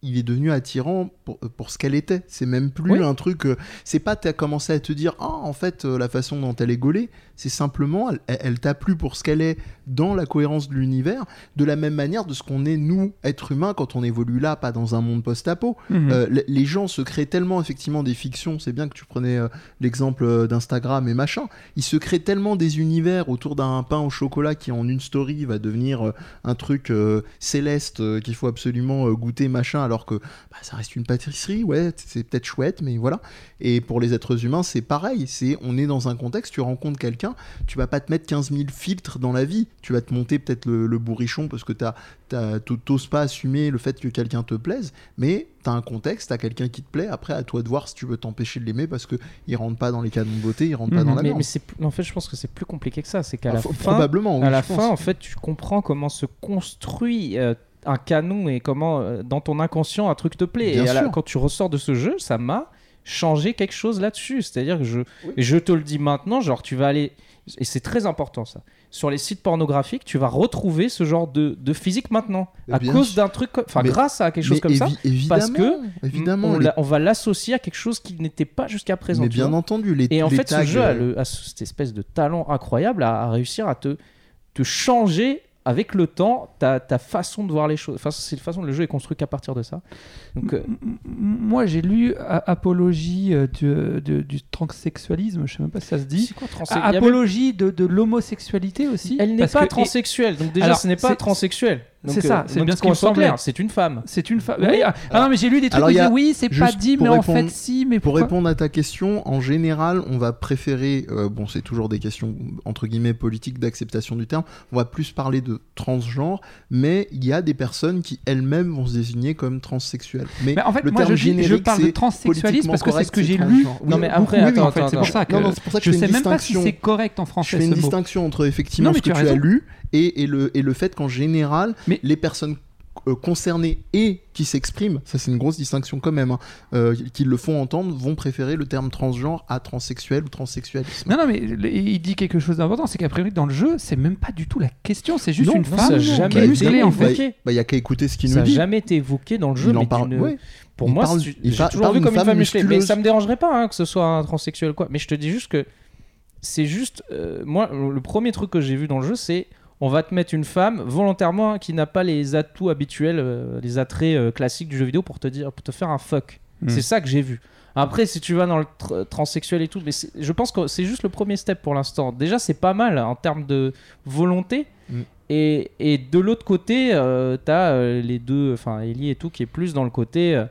il est devenu attirant pour, pour ce qu'elle était. C'est même plus Oui. un truc. euh, c'est pas t'as commencé à te dire ah en fait euh, la façon dont elle est gaulée, c'est simplement elle, t'a plu pour ce qu'elle est dans la cohérence de l'univers, de la même manière de ce qu'on est nous êtres humains quand on évolue là, pas dans un monde post-apo. Mhm. Euh, les gens se créent tellement effectivement des fictions, c'est bien que tu prenais euh, l'exemple euh, d'Instagram et machin, ils se créent tellement des univers autour d'un pain au chocolat qui en une story va devenir euh, un truc céleste qu'il faut absolument goûter machin alors que bah, ça reste une pâtisserie, ouais, c'est peut-être chouette mais voilà. Et pour les êtres humains c'est pareil, c'est on est dans un contexte, tu rencontres quelqu'un, tu vas pas te mettre 15 000 filtres dans la vie, tu vas te monter peut-être le, le bourrichon parce que t'as t'as- t'oses pas assumer le fait que quelqu'un te plaise, mais t'as un contexte, t'as quelqu'un qui te plaît, après à toi de voir si tu veux t'empêcher de l'aimer parce que il rentre pas dans les canons de beauté, il rentre pas Mhm. dans la mais, mais c'est en fait, je pense que c'est plus compliqué que ça. C'est qu'à Ah, la fin, probablement, oui, à la pense. fin, en fait, tu comprends comment se construit euh, un canon et comment, euh, dans ton inconscient, un truc te plaît. Bien et la- sûr. quand tu ressors de ce jeu, ça m'a changé quelque chose là-dessus. C'est-à-dire que je, je te le dis maintenant, genre, tu vas aller. Et c'est très important ça. Sur les sites pornographiques, tu vas retrouver ce genre de, de physique maintenant. À bien cause d'un truc. Enfin, grâce à quelque chose comme ça. parce que évidemment, on, les- l'a- on va l'associer à quelque chose qui n'était pas jusqu'à présent. mais bien vois. entendu, les Et en les fait, tags, ce jeu a, euh, le- a cette espèce de talent incroyable à, à réussir à te, te changer avec le temps ta, ta façon de voir les choses. Enfin, c'est la façon le jeu est construit qu'à partir de ça. Donc, euh, Moi, j'ai lu Apologie euh, du, transsexualisme, je sais même pas si ça se dit. c'est quoi avait- Apologie de, de l'homosexualité aussi. Elle n'est pas que- transsexuelle. Donc déjà, Alors, ce n'est pas transsexuel. C'est ça, euh, c'est donc bien ce qu'on qui semblait. clair, C'est une femme. C'est une femme. Oui. Ah, ah non, mais j'ai lu des trucs a- disaient oui, c'est pas dit, mais en fait, si. Mais Pour répondre à ta question, en général, on va préférer, euh, bon, c'est toujours des questions entre guillemets politiques d'acceptation du terme, on va plus parler de transgenre, mais il y a des personnes qui elles-mêmes vont se désigner comme transsexuelles. Mais, Mais en fait, le moi, je, terme je générique, parle de c'est transsexualisme parce que c'est ce que j'ai lu. c'est Non, mais après, attends, en fait, attends, C'est pour ça que c'est ça je je fais sais une même pas si distinction. c'est correct en Je français fais une distinction entre effectivement ce que tu as lu et, et le, et le fait qu'en général, Mais- les personnes euh, concernées et qui s'expriment, ça c'est une grosse distinction quand même, hein, euh, qui le font entendre, vont préférer le terme transgenre à transsexuel ou transsexualisme. Non, non, mais il dit quelque chose d'important, c'est qu'a priori dans le jeu, c'est même pas du tout la question, c'est juste Non, une non, femme ça qui jamais est été musclée en évoqué. fait. Bah, il y a qu'à écouter ce qu'il Ça nous n'a dit. jamais été évoqué dans le jeu. il en parle. ouais. Pour Il moi, parle- il j'ai toujours parle vu d'une comme une femme musclée. Mais ça me dérangerait pas hein, que ce soit un transsexuel ou quoi. Mais je te dis juste que c'est juste. euh, moi, le premier truc que j'ai vu dans le jeu, c'est on va te mettre une femme volontairement hein, qui n'a pas les atouts habituels, euh, les attraits euh, classiques du jeu vidéo pour te dire, pour te faire un fuck. Mm. C'est ça que j'ai vu. Après, si tu vas dans le tr- transsexuel et tout, mais je pense que c'est juste le premier step pour l'instant. Déjà, c'est pas mal en termes de volonté. Mm. Et, et de l'autre côté, euh, t'as euh, les deux, enfin Ellie et tout, qui est plus dans le côté euh,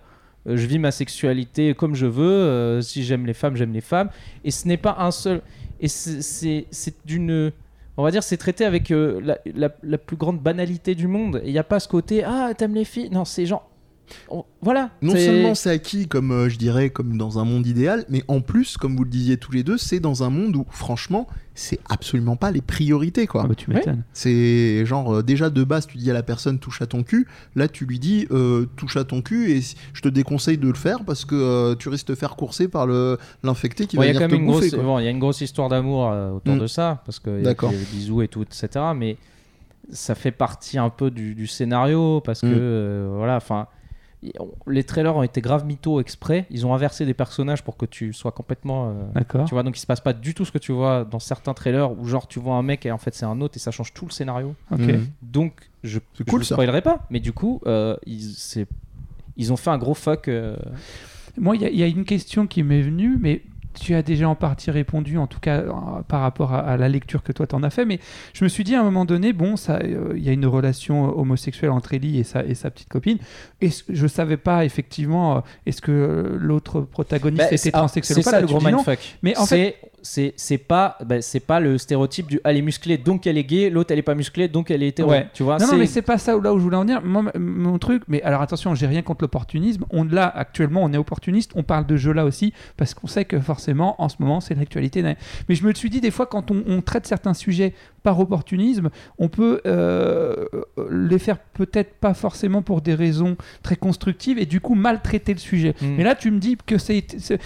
euh, je vis ma sexualité comme je veux, euh, si j'aime les femmes, j'aime les femmes. Et ce n'est pas un seul. Et c'est d'une. On va dire, c'est traité avec euh, la, la- la plus grande banalité du monde. Il n'y a pas ce côté ah, t'aimes les filles? Non, c'est genre. On- voilà. Non seulement c'est acquis, comme euh, je dirais, comme dans un monde idéal, mais en plus, comme vous le disiez tous les deux, c'est dans un monde où, franchement, c'est absolument pas les priorités, quoi. Ah bah, tu m'étonnes. C'est genre, euh, déjà de base, tu dis à la personne touche à ton cul, là tu lui dis euh, touche à ton cul et si- je te déconseille de le faire parce que euh, tu risques de te faire courser par le- l'infecté qui Bon, va il y a venir quand te même une bouffer. grosse, quoi. bon, il y a une grosse histoire d'amour euh, autour Mm. de ça, parce que il y a D'accord. des bisous et tout, etc. Mais ça fait partie un peu du, du scénario, parce que Mm. euh, voilà, enfin, les trailers ont été grave mythos exprès. Ils ont inversé des personnages pour que tu sois complètement, euh, D'accord. tu vois, donc il se passe pas du tout ce que tu vois dans certains trailers où genre tu vois un mec et en fait c'est un autre et ça change tout le scénario. Ok. Mhm. Donc je, C'est je cool, spoilerai pas, mais du coup euh, ils, c'est- ils ont fait un gros fuck. euh, Moi, il y, y a une question qui m'est venue, mais tu as déjà en partie répondu, en tout cas euh, par rapport à, à la lecture que toi t'en as fait. Mais je me suis dit à un moment donné, bon, ça, euh, il y a une relation homosexuelle entre Ellie et sa, et sa petite copine. Et je savais pas effectivement, euh, est-ce que euh, l'autre protagoniste Bah, était transsexuel ou pas? ça Là, le gros non. Mais en c'est c'est c'est pas bah, c'est pas le stéréotype du elle est musclée donc elle est gay, l'autre elle est pas musclée donc elle est hétéro. Ouais. Tu vois, Non, non, mais c'est pas ça où- là où je voulais en. Moi, m- mon truc, mais alors attention, j'ai rien contre l'opportunisme. On là actuellement, on est opportuniste. On parle de jeu là aussi parce qu'on sait que forcément, en ce moment, c'est l'actualité. Mais je me suis dit des fois quand on, on traite certains sujets par opportunisme, on peut euh, les faire peut-être pas forcément pour des raisons très constructives et du coup maltraiter le sujet. Mm. Mais là, tu me dis que c'est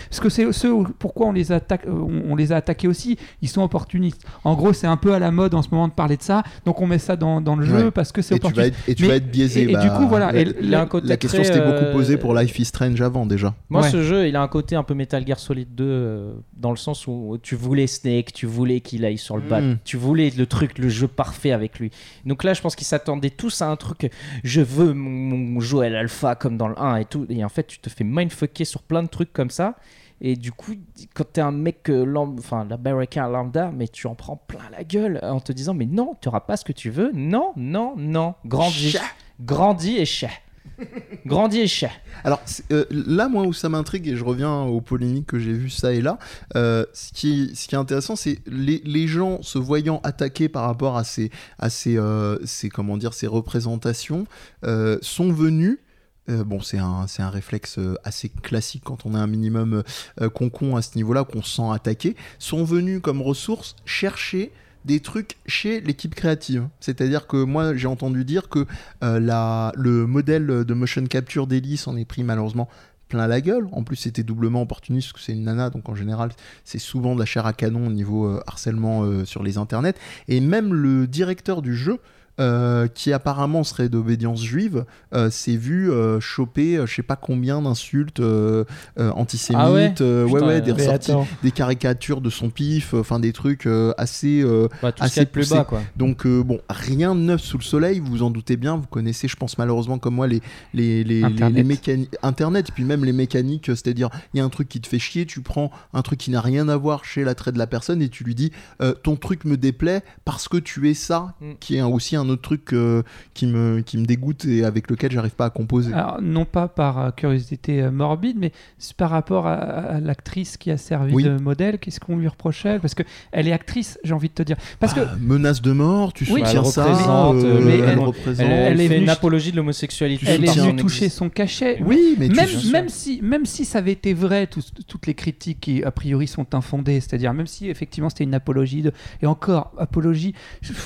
ce que c'est ceux pourquoi on les attaque, on, on les a attaqués aussi. Ils sont opportunistes. En gros, c'est un peu à la mode en ce moment de parler de ça, donc on met ça dans, dans le jeu Ouais. parce que c'est Et tu vas opportuniste. être, et tu Mais- vas être biaisé. et- et du bah, coup, voilà, La, et la- il a un côté la question s'était beaucoup euh, posée pour Life is Strange avant déjà. Moi, Ouais. ce jeu, il a un côté un peu Metal Gear Solid 2, euh, dans le sens où tu voulais Snake, tu voulais qu'il aille sur le bas, Mm. tu voulais le truc, le jeu parfait avec lui. Donc là, je pense qu'ils s'attendaient tous à un truc, je veux mon, mon Joel Alpha comme dans le 1 et tout. Et en fait, tu te fais mindfucker sur plein de trucs comme ça. Et du coup, quand t'es un mec, euh, lam- enfin, l'américain lambda, mais tu en prends plein la gueule en te disant, mais non, tu auras pas ce que tu veux. Non, non, non. Grandis. Grandis et chat. Chat. Alors euh, là, moi où ça m'intrigue, et je reviens aux polémiques que j'ai vues ça et là, euh, ce, qui, ce qui est intéressant, c'est les, les gens se voyant attaqués par rapport à ces, à ces, euh, comment dire, ces représentations, sont venus. bon, c'est un, un réflexe assez classique quand on est un minimum euh, concon à ce niveau-là, qu'on se sent attaqué, sont venus comme ressource chercher des trucs chez l'équipe créative. C'est-à-dire que moi, j'ai entendu dire que euh, le modèle de motion capture d'Ellie s'en est pris malheureusement plein la gueule. En plus, c'était doublement opportuniste parce que c'est une nana, donc en général, c'est souvent de la chair à canon au niveau euh, harcèlement euh, sur les internets. Et même le directeur du jeu. Euh, qui apparemment serait d'obédience juive, euh, s'est vu euh, choper je sais pas combien d'insultes antisémites, Ah ouais ouais, Putain, ouais, des ressorties, des caricatures de son pif, enfin des trucs assez Bah, tout Assez plus bas, quoi. donc bon, rien de neuf sous le soleil, vous vous en doutez bien, vous connaissez, je pense malheureusement comme moi, les, les, les, Internet. les mécaniques, Internet, et puis même les mécaniques, c'est-à-dire il y a un truc qui te fait chier, tu prends un truc qui n'a rien à voir chez l'attrait de la personne et tu lui dis ton truc me déplaît parce que tu es ça, Mm. qui est un- aussi un autre truc euh, qui, me, qui me dégoûte et avec lequel j'arrive pas à composer. Alors, non pas par euh, curiosité euh, morbide, mais c'est par rapport à, à l'actrice qui a servi Oui. de modèle. Qu'est-ce qu'on lui reprochait? Parce que elle est actrice, j'ai envie de te dire. Parce que Ah, menace de mort, tu Oui, soutiens elle ça, représente, euh, mais elle, elle- représente. Elle, elle Elle est fait une apologie de l'homosexualité. elle est venue toucher son cachet. Oui, mais tu- même, sûr. même, si, même si ça avait été vrai, tous- toutes les critiques qui a priori sont infondées, c'est-à-dire même si effectivement c'était une apologie, de, et encore, apologie,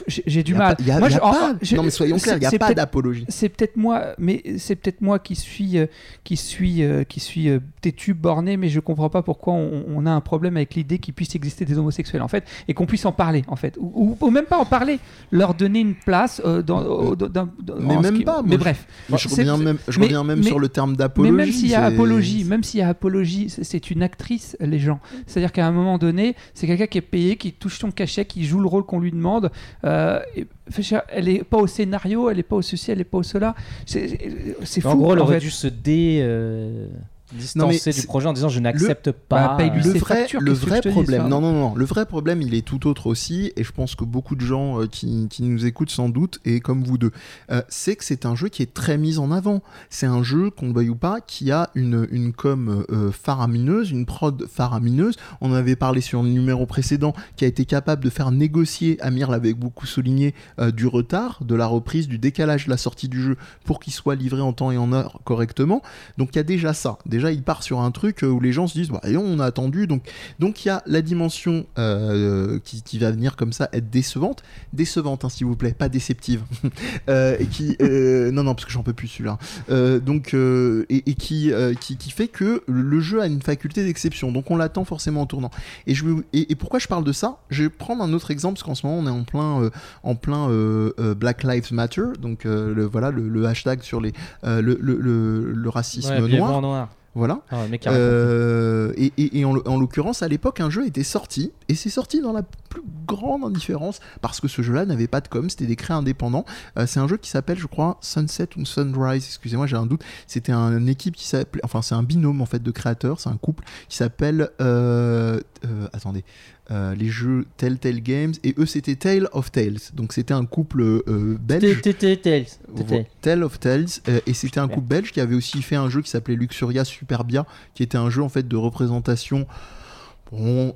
j'ai du y a mal. pas- y a- Moi, y a je- pas- je- non mais soyons clairs, il n'y a pas d'apologie. c'est peut-être moi, mais c'est peut-être moi qui suis, euh, qui suis, euh, qui suis euh, têtu, borné, mais je comprends pas pourquoi on, on a un problème avec l'idée qu'il puisse exister des homosexuels en fait, et qu'on puisse en parler en fait, ou, ou- ou même pas en parler, leur donner une place dans, dans- dans- Mais même qui- pas, moi, Mais bref. Mais je reviens même, je mais- reviens même mais- sur le terme Mais d'apologie. même s'il y a apologie, même s'il y a apologie, c'est- une actrice, les gens. C'est-à-dire qu'à un moment donné, c'est quelqu'un qui est payé, qui touche son cachet, qui joue le rôle qu'on lui demande. Euh, et- elle est pas au scénario, elle est pas au ceci, elle est pas au cela. C'est fou. En gros, elle en aurait fait. dû se dé, euh, distancer du projet en disant je n'accepte pas. Bah, ses le vrai, le vrai problème, non, non, non, le vrai problème, il est tout autre aussi, et je pense que beaucoup de gens euh, qui, qui nous écoutent sans doute, et comme vous deux, euh, c'est que c'est un jeu qui est très mis en avant. C'est un jeu, qu'on le veuille ou pas, qui a une, une com euh, faramineuse, une prod faramineuse. On en avait parlé sur le numéro précédent, qui a été capable de faire négocier, Amir l'avait beaucoup souligné, du retard, de la reprise, du décalage de la sortie du jeu pour qu'il soit livré en temps et en heure correctement. Donc il y a déjà ça. Déjà, il part sur un truc euh, où les gens se disent, bah, on a attendu. Donc donc il y a la dimension euh, qui, qui va venir comme ça être décevante, décevante hein, s'il vous plaît, pas déceptive. Euh, et qui euh, non non parce que j'en peux plus celui-là. Euh, donc euh, et, et qui, euh, qui qui fait que le jeu a une faculté d'exception. Donc on l'attend forcément en tournant. Et je et, et pourquoi je parle de ça? Je vais prendre un autre exemple parce qu'en ce moment on est en plein euh, en plein euh, euh, Black Lives Matter. Donc euh, le voilà le, le hashtag sur les euh, le, le, le, le racisme ouais, noir. noir. Voilà. Ah. Euh, et et- et en, en l'occurrence, à l'époque, un jeu était sorti, et c'est sorti dans la plus grande indifférence, parce que ce jeu-là n'avait pas de com, c'était des créés indépendants. Euh, c'est un jeu qui s'appelle, je crois, Sunset ou Sunrise, excusez-moi, j'ai un doute. C'était un, une équipe qui s'appelait, enfin, c'est un binôme en fait de créateurs, c'est un couple qui s'appelle, euh, attendez, euh, les jeux Telltale Games, et eux c'était Tale of Tales, donc c'était un couple euh, belge. Tale of Tales euh, et c'était un couple belge qui avait aussi fait un jeu qui s'appelait Luxuria Superbia qui était un jeu en fait de représentation bon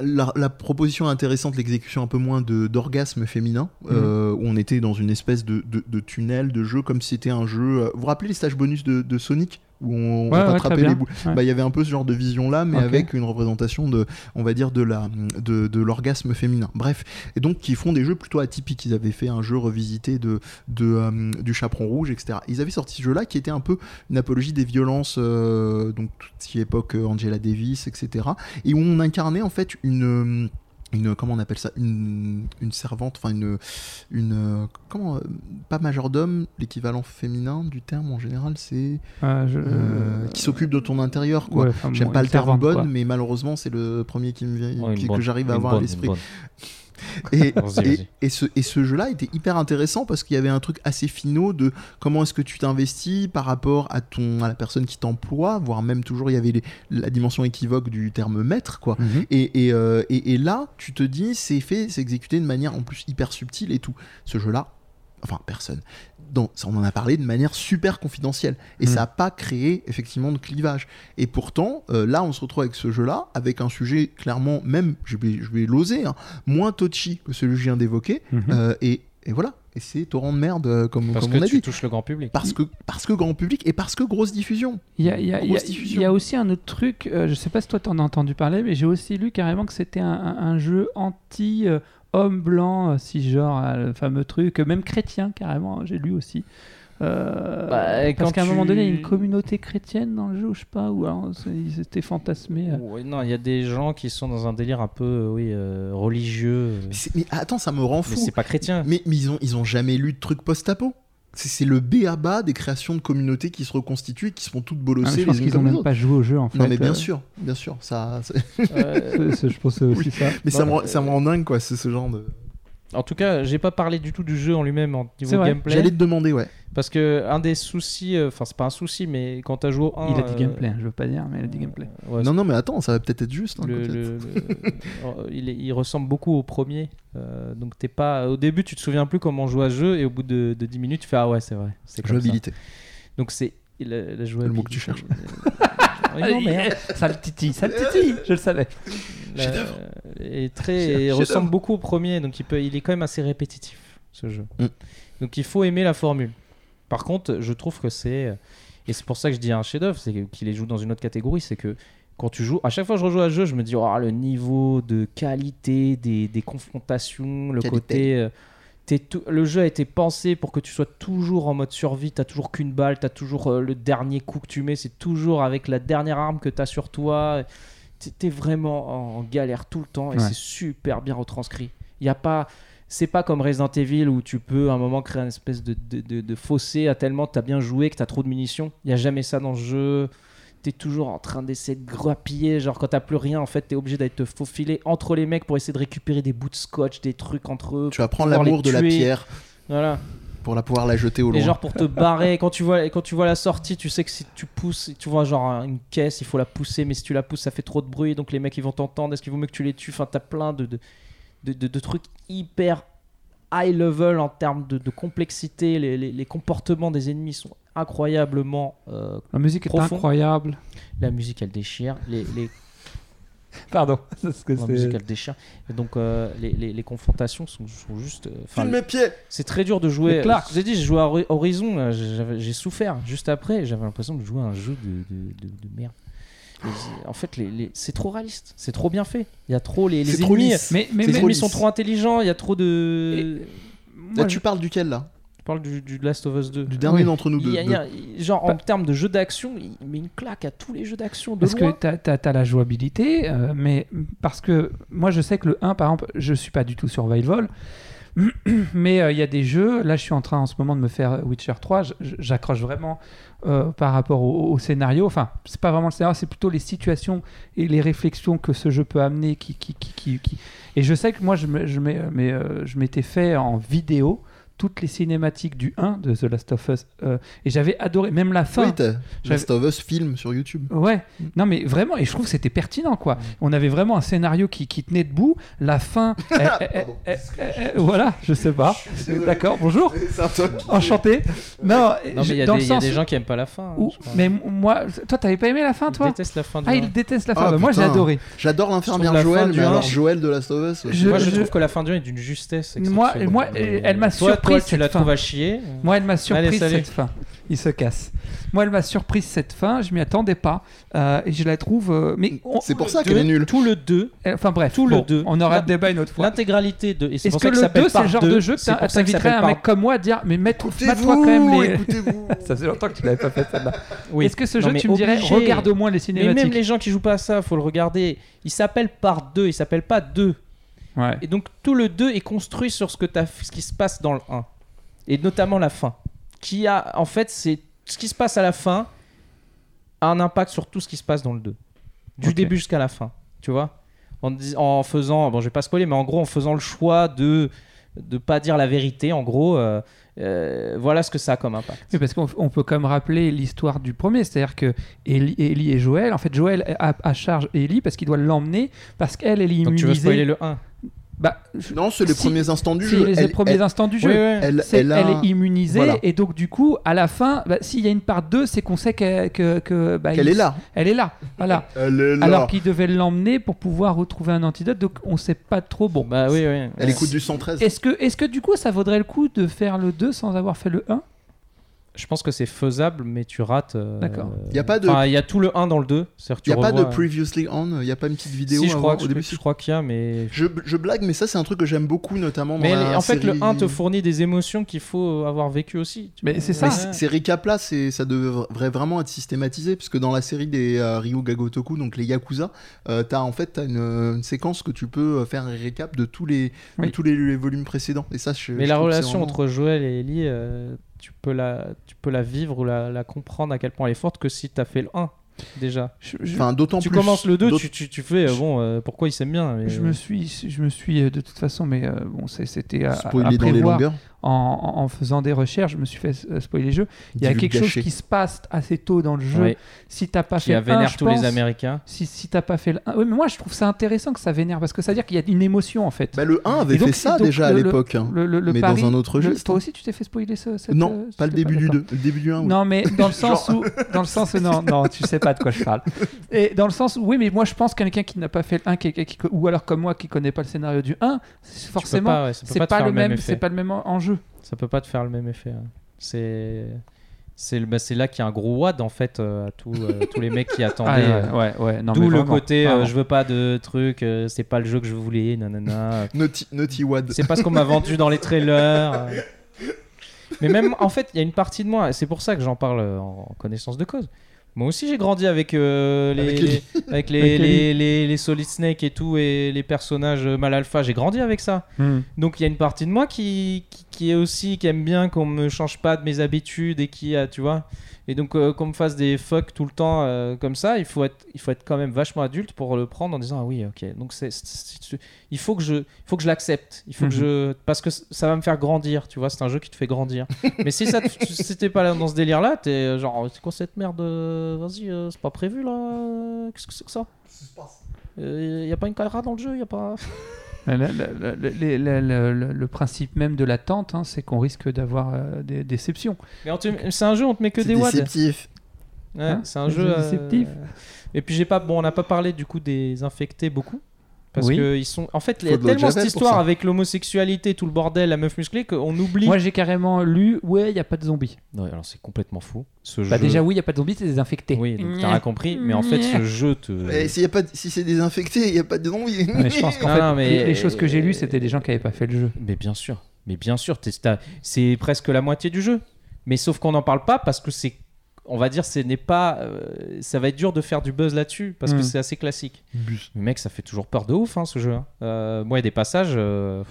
la, la proposition intéressante, l'exécution un peu moins de d'orgasme féminin, euh, où on était dans une espèce de, de, de tunnel, de jeu, comme si c'était un jeu. euh, Vous vous rappelez les stages bonus de, de Sonic? Où on, Ouais, rattrapait les boules. Bah, il y avait un peu ce genre de vision là, mais avec une représentation de, on va dire, de la, de, de l'orgasme féminin. Bref, et donc qui font des jeux plutôt atypiques. Ils avaient fait un jeu revisité de, de euh, du Chaperon Rouge, etc. Ils avaient sorti ce jeu-là qui était un peu une apologie des violences, euh, donc toute époque euh, Angela Davis, etc. Et où on incarnait en fait une une comment on appelle ça une, une servante enfin une une euh, comment euh, pas majordome l'équivalent féminin du terme en général c'est Euh, je- euh, qui s'occupe de ton intérieur quoi. Ouais, enfin, J'aime bon, pas le terme servante, bonne, quoi. mais malheureusement, c'est le premier qui me vient, Ouais, qui- bonne- que j'arrive à avoir à bonne, Et, ce, et ce jeu-là était hyper intéressant parce qu'il y avait un truc assez finaux de comment est-ce que tu t'investis par rapport à, ton, à la personne qui t'emploie, voire même toujours il y avait les- la dimension équivoque du terme maître, quoi. Mhm. Et, et, euh, et- et là, tu te dis, c'est fait, c'est exécuté de manière en plus hyper subtile et tout. Ce jeu-là, enfin, personne. Donc, on en a parlé de manière super confidentielle. Et Mm. ça n'a pas créé effectivement de clivage. Et pourtant, euh, là, on se retrouve avec ce jeu-là, avec un sujet clairement, même, je vais, je vais l'oser, hein, moins touchy que celui que je viens d'évoquer. Mhm. Euh, et, et voilà. Et c'est torrent de merde, euh, comme, Parce comme que on a tu dit. touches le grand public. Parce que, parce que grand public et parce que grosse diffusion. Il y a, y y y aussi un autre truc, euh, je sais pas si toi t'en as entendu parler, mais j'ai aussi lu carrément que c'était un, un- un jeu anti euh, homme blanc, euh, si genre euh, le fameux truc, même chrétien carrément, hein, j'ai lu aussi. Euh, Bah, et parce quand qu'à un moment donné, il y a une communauté chrétienne dans le jeu, je sais pas, ou alors ils étaient fantasmés. euh. Ouais, non, il y a des gens qui sont dans un délire un peu, oui, euh, religieux. Mais, mais attends, ça me rend Mais fou. c'est pas chrétien. Mais, mais ils, ont, ils ont jamais lu de trucs post-apo. C'est c'est le B à bas des créations de communautés qui se reconstituent et qui se font toutes Ah, mais bolosser je pense qu'ils ont comme les même pas joué au jeu en fait. Non mais bien euh, sûr, bien sûr, ça, Euh, c'est- je pense que c'est aussi ça. mais ça, me, ça me rend dingue quoi, c'est ce genre de. En tout cas, j'ai pas parlé du tout du jeu en lui-même en niveau vrai. gameplay. J'allais te demander, ouais. Parce que un des soucis, euh, enfin c'est pas un souci, mais quand t'as joué au 1. Il a dit euh, gameplay, hein, je veux pas dire, mais il a dit gameplay. ouais, non non mais attends, ça va peut-être être juste. hein, le- le- le- euh, il, est- il ressemble beaucoup au premier. euh, donc t'es pas. Au début, tu te souviens plus comment on joue à ce jeu, et au bout de, de 10 minutes, tu fais Ah ouais, c'est vrai. C'est ça. Jouabilité. Donc c'est la, la jouabilité. mot que tu cherches. Euh, non, mais, hein, ça le titille, ça le titille, je le savais. la- est très, il chef ressemble beaucoup au premier, donc il, peut, il est quand même assez répétitif ce jeu. Mm. Donc il faut aimer la formule. Par contre, je trouve que c'est et c'est pour ça que je dis un chef-d'œuvre, c'est que- qu'il les joue dans une autre catégorie, c'est que quand tu joues, à chaque fois que je rejoue à ce jeu, je me dis oh, le niveau de qualité des, des confrontations, le Qualité. côté euh, tout- le jeu a été pensé pour que tu sois toujours en mode survie, t'as toujours qu'une balle, t'as toujours euh, le dernier coup que tu mets, c'est toujours avec la dernière arme que t'as sur toi. T'es- vraiment en galère tout le temps et Ouais. c'est super bien retranscrit. Il y a pas, c'est pas comme Resident Evil où tu peux à un moment créer une espèce de, de, de- de fossé à tellement t'as bien joué que t'as trop de munitions. Il y a jamais ça dans ce jeu. T'es toujours en train d'essayer de grappiller, genre quand t'as plus rien, en fait, t'es obligé d'aller te faufiler entre les mecs pour essayer de récupérer des bouts de scotch, des trucs entre eux. Tu vas prendre pouvoir l'amour de la pierre Voilà. pour la pouvoir la jeter au Et loin. genre pour te barrer, quand tu vois, quand tu vois la sortie, tu sais que si tu pousses, tu vois genre une caisse, il faut la pousser, mais si tu la pousses, ça fait trop de bruit, donc les mecs ils vont t'entendre. Est-ce qu'il vaut mieux que tu les tues? Enfin, t'as plein de de, de, de- de trucs hyper high level en termes de, de complexité. Les, les- les comportements des ennemis sont incroyablement. euh, La musique est Profond. incroyable. la musique elle déchire, les, les Pardon, parce que la musique elle déchire. Et donc euh, les, les- les confrontations sont, sont juste. euh, File mes pieds C'est très dur de jouer. Clark. J'ai dit, j'ai joué à Hori- Horizon, j'ai souffert. Juste après, j'avais l'impression de jouer à un jeu de, de, de- de merde. Et en fait, les, les- c'est trop réaliste, c'est trop bien fait. Il y a trop les, les C'est trop ennemis. lisse. Mais, mais, mais- trop ennemis sont trop intelligents. Il y a trop de. moi, Là, tu parles duquel là? Je parle du, du Last of Us 2. Du dernier Oui. d'entre nous Il deux. y a- il y a- genre en termes de jeu d'action, il met une claque à tous les jeux d'action de Parce loin. que tu as, la jouabilité, euh, mais parce que moi je sais que le 1, par exemple, je suis pas du tout survival, mais euh, il y a des jeux, là je suis en train en ce moment de me faire Witcher 3, j- j'accroche vraiment euh, par rapport au, au scénario, enfin c'est pas vraiment le scénario, c'est plutôt les situations et les réflexions que ce jeu peut amener. Qui, qui, qui, qui- qui- Et je sais que moi je me- je m'ai- mais, euh, je m'étais fait en vidéo toutes les cinématiques du 1 de The Last of Us euh, et j'avais adoré, même la fin. Oui, J'avais- Last of Us film sur YouTube. Ouais, non mais vraiment, et je trouve que c'était pertinent quoi. On avait vraiment un scénario qui, qui tenait debout. La fin, eh, eh, eh, voilà, je sais pas. D'accord, bonjour, enchanté. Non, Non, mais il y a, des, il y a sens des gens qui aiment pas la fin. hein, où- mais moi, toi, t'avais pas aimé la fin, Ils toi détestent la fin du Ah, un. il déteste la fin. Ah, Bah, moi, j'ai adoré. J'adore l'infirmière fin Joël, du mais un, alors Joël de Last of Us. Je- Moi, je, je- trouve que la fin du 1 est d'une justesse. Moi- moi, elle m'a Toi, surpris, Toi, tu la trouves à chier. Moi, elle m'a surpris salut. cette fin. il se casse. Moi, elle m'a surprise cette fin, je m'y attendais pas. euh, et je la trouve. euh, mais on- C'est pour ça qu'elle est nulle. Tout le 2, Enfin bref, tout le bon, deux. on aura le débat une autre fois. l'intégralité de. et c'est Est-ce pour que ça le s'appelle 2, c'est le Part genre 2, de jeu que c'est pour ça qu'il t'inviterais s'appelle un mec Part comme moi à dire Mais mets-toi quand même les. écoutez-vous. Ça faisait longtemps que tu l'avais pas fait celle-là. Oui. Est-ce que ce Non, jeu, mais tu me dirais, obligé. regarde au moins les Mais cinématiques même les gens qui jouent pas à ça, faut le regarder. Il s'appelle Part 2, il s'appelle pas 2. Ouais. Et donc tout le 2 est construit sur ce, que t'as- ce qui se passe dans le 1. Et notamment la fin. Qui a, en fait, c'est ce qui se passe à la fin a un impact sur tout ce qui se passe dans le 2. Du début jusqu'à la fin. Tu vois en, faisant, bon je vais pas spoiler, mais en gros en faisant le choix de de pas dire la vérité, en gros, euh, euh, voilà ce que ça a comme impact. Oui, parce qu'on on peut quand même rappeler l'histoire du premier, c'est-à-dire que Ellie, Ellie et Joël, en fait Joël a charge Ellie parce qu'il doit l'emmener parce qu'elle elle est Donc tu veux immunisée. spoiler le 1 Bah, je- Non, c'est les Si- premiers instants du c'est jeu. les Elle- premiers elle- instants du jeu. Oui, oui. Elle, C'est- elle a- elle est immunisée Voilà. et donc du coup à la fin bah, s'il y a une part 2 c'est qu'on sait qu'elle que, que, bah, il- est là. elle est là voilà Elle est là. alors qu'il devait l'emmener pour pouvoir retrouver un antidote donc on sait pas trop bon Bah oui, oui. Elle écoute du 113. est-ce que, est que du coup ça vaudrait le coup de faire le 2 sans avoir fait le 1 Je pense que c'est faisable, mais tu rates. euh, D'accord. Y a pas de- Enfin, il y a tout le 1 dans le 2. C'est-à-dire que Il n'y a pas de revois- previously on, il n'y a pas une petite vidéo Si, je crois, que- au début. je, crois qu'il y a, mais. Je, je blague, mais ça, c'est un truc que j'aime beaucoup, notamment dans Mais la en fait, le 1 te fournit des émotions qu'il faut avoir vécues aussi. Mais c'est ça. Ouais. ces récaps-là, c'est- ça devrait vraiment être systématisé, puisque dans la série des euh, Ryu Gagotoku, donc les Yakuza, euh, t'as en fait t'as une, une séquence que tu peux euh, faire un récap de tous les, Oui. de tous les, les volumes précédents. Et ça, je, Mais je la que relation vraiment- entre Joël et Ellie, euh, tu, peux la, tu peux la vivre ou la, la comprendre à quel point elle est forte que si t'as fait le 1 déjà. je, je- Enfin, d'autant Tu plus. commences le 2, d'autant- tu, tu, tu fais, euh, bon, euh, pourquoi ils s'aiment bien mais, je euh, me suis je me suis euh, de toute façon mais euh, bon c'était à, à Spoiler dans les prévoir. En, faisant des recherches, je me suis fait spoiler les jeux. Il y a quelque chose qui se passe assez tôt dans le jeu. ouais, Si t'as pas qui fait a le 1, vénère je tous pense, les Américains. Si, si t'as pas fait le 1. Oui, mais moi je trouve ça intéressant que ça vénère parce que ça veut dire qu'il y a une émotion en fait. Bah, le 1 avait donc- fait ça donc, déjà à le- le- l'époque. hein. Le, le- le mais pari- dans un autre le- jeu. Toi aussi tu t'es fait spoiler ce, cette, Non, euh, pas le début du d'accord. 2. Le début du 1, oui. Non, mais dans le sens où, dans le sens où, non, non, tu sais pas de quoi je parle. Et dans le sens où, oui, mais moi je pense que quelqu'un qui n'a pas fait le 1, quelqu'un qui, ou alors comme moi qui connaît pas le scénario du 1, c'est Tu peux forcément, c'est pas, le même, c'est pas le même en- enjeu. Ça peut pas te faire le même effet. hein. C'est. C'est le- bah, c'est là qu'il y a un gros wad en fait à tous euh, tous les mecs qui attendaient. euh, ouais, ouais, non, D'où le côté euh, je veux pas de trucs, euh, c'est pas le jeu que je voulais, nanana. Naughty, Naughty Wad. c'est pas ce qu'on m'a vendu dans les trailers. euh. Mais même en fait, il y a une partie de moi, et c'est pour ça que j'en parle euh, en connaissance de cause. Moi aussi, j'ai grandi avec euh, les, Avec les- avec les, Avec les, les- les Solid Snake et tout, et les personnages euh, mal alpha. J'ai grandi avec ça. Hmm. Donc il y a une partie de moi qui, qui, qui est aussi qui aime bien qu'on me change pas de mes habitudes et qui a tu vois et donc euh, qu'on me fasse des fuck tout le temps euh, comme ça il faut être il faut être quand même vachement adulte pour le prendre en disant ah oui ok donc c'est il faut que je il faut que je l'accepte il faut que Mhm. je parce que ça va me faire grandir tu vois c'est un jeu qui te fait grandir mais si ça t'es pas là dans ce délire là t'es genre c'est quoi cette merde euh, vas-y euh, c'est pas prévu là qu'est-ce que c'est que ça il y a pas une caméra dans le jeu y a pas Le, le- le- le- le- le- le- le principe même de l'attente, hein, c'est qu'on risque d'avoir euh, des déceptions. mais on te- c'est un jeu on te met que C'est des wads déceptif. Ouais, Hein c'est un Un jeu jeu euh, déceptif. Et puis j'ai pas bon, on n'a pas parlé du coup des infectés beaucoup. Parce Oui. que ils sont. En fait, il y a tellement cette histoire avec l'homosexualité, tout le bordel, la meuf musclée, qu'on oublie. Moi j'ai carrément lu, ouais, il n'y a pas de zombies. Non, alors c'est complètement fou. Ce Bah jeu. déjà oui, il n'y a pas de zombies, c'est des infectés. Oui, donc t'as rien compris. Mais en fait, ce jeu te. Et s'il y a pas de- si c'est désinfecté, il n'y a pas de zombies. Mais je pense qu'en fait, non, mais- les, choses que j'ai lues, c'était des gens qui n'avaient pas fait le jeu. Mais bien sûr. Mais bien sûr, c'est presque la moitié du jeu. Mais sauf qu'on n'en parle pas parce que c'est. On va dire, ce n'est pas. euh, ça va être dur de faire du buzz là-dessus parce que Mm. c'est assez classique. Mais mec, ça fait toujours peur de ouf, hein, ce jeu. hein. Euh, moi, il y a des passages. euh,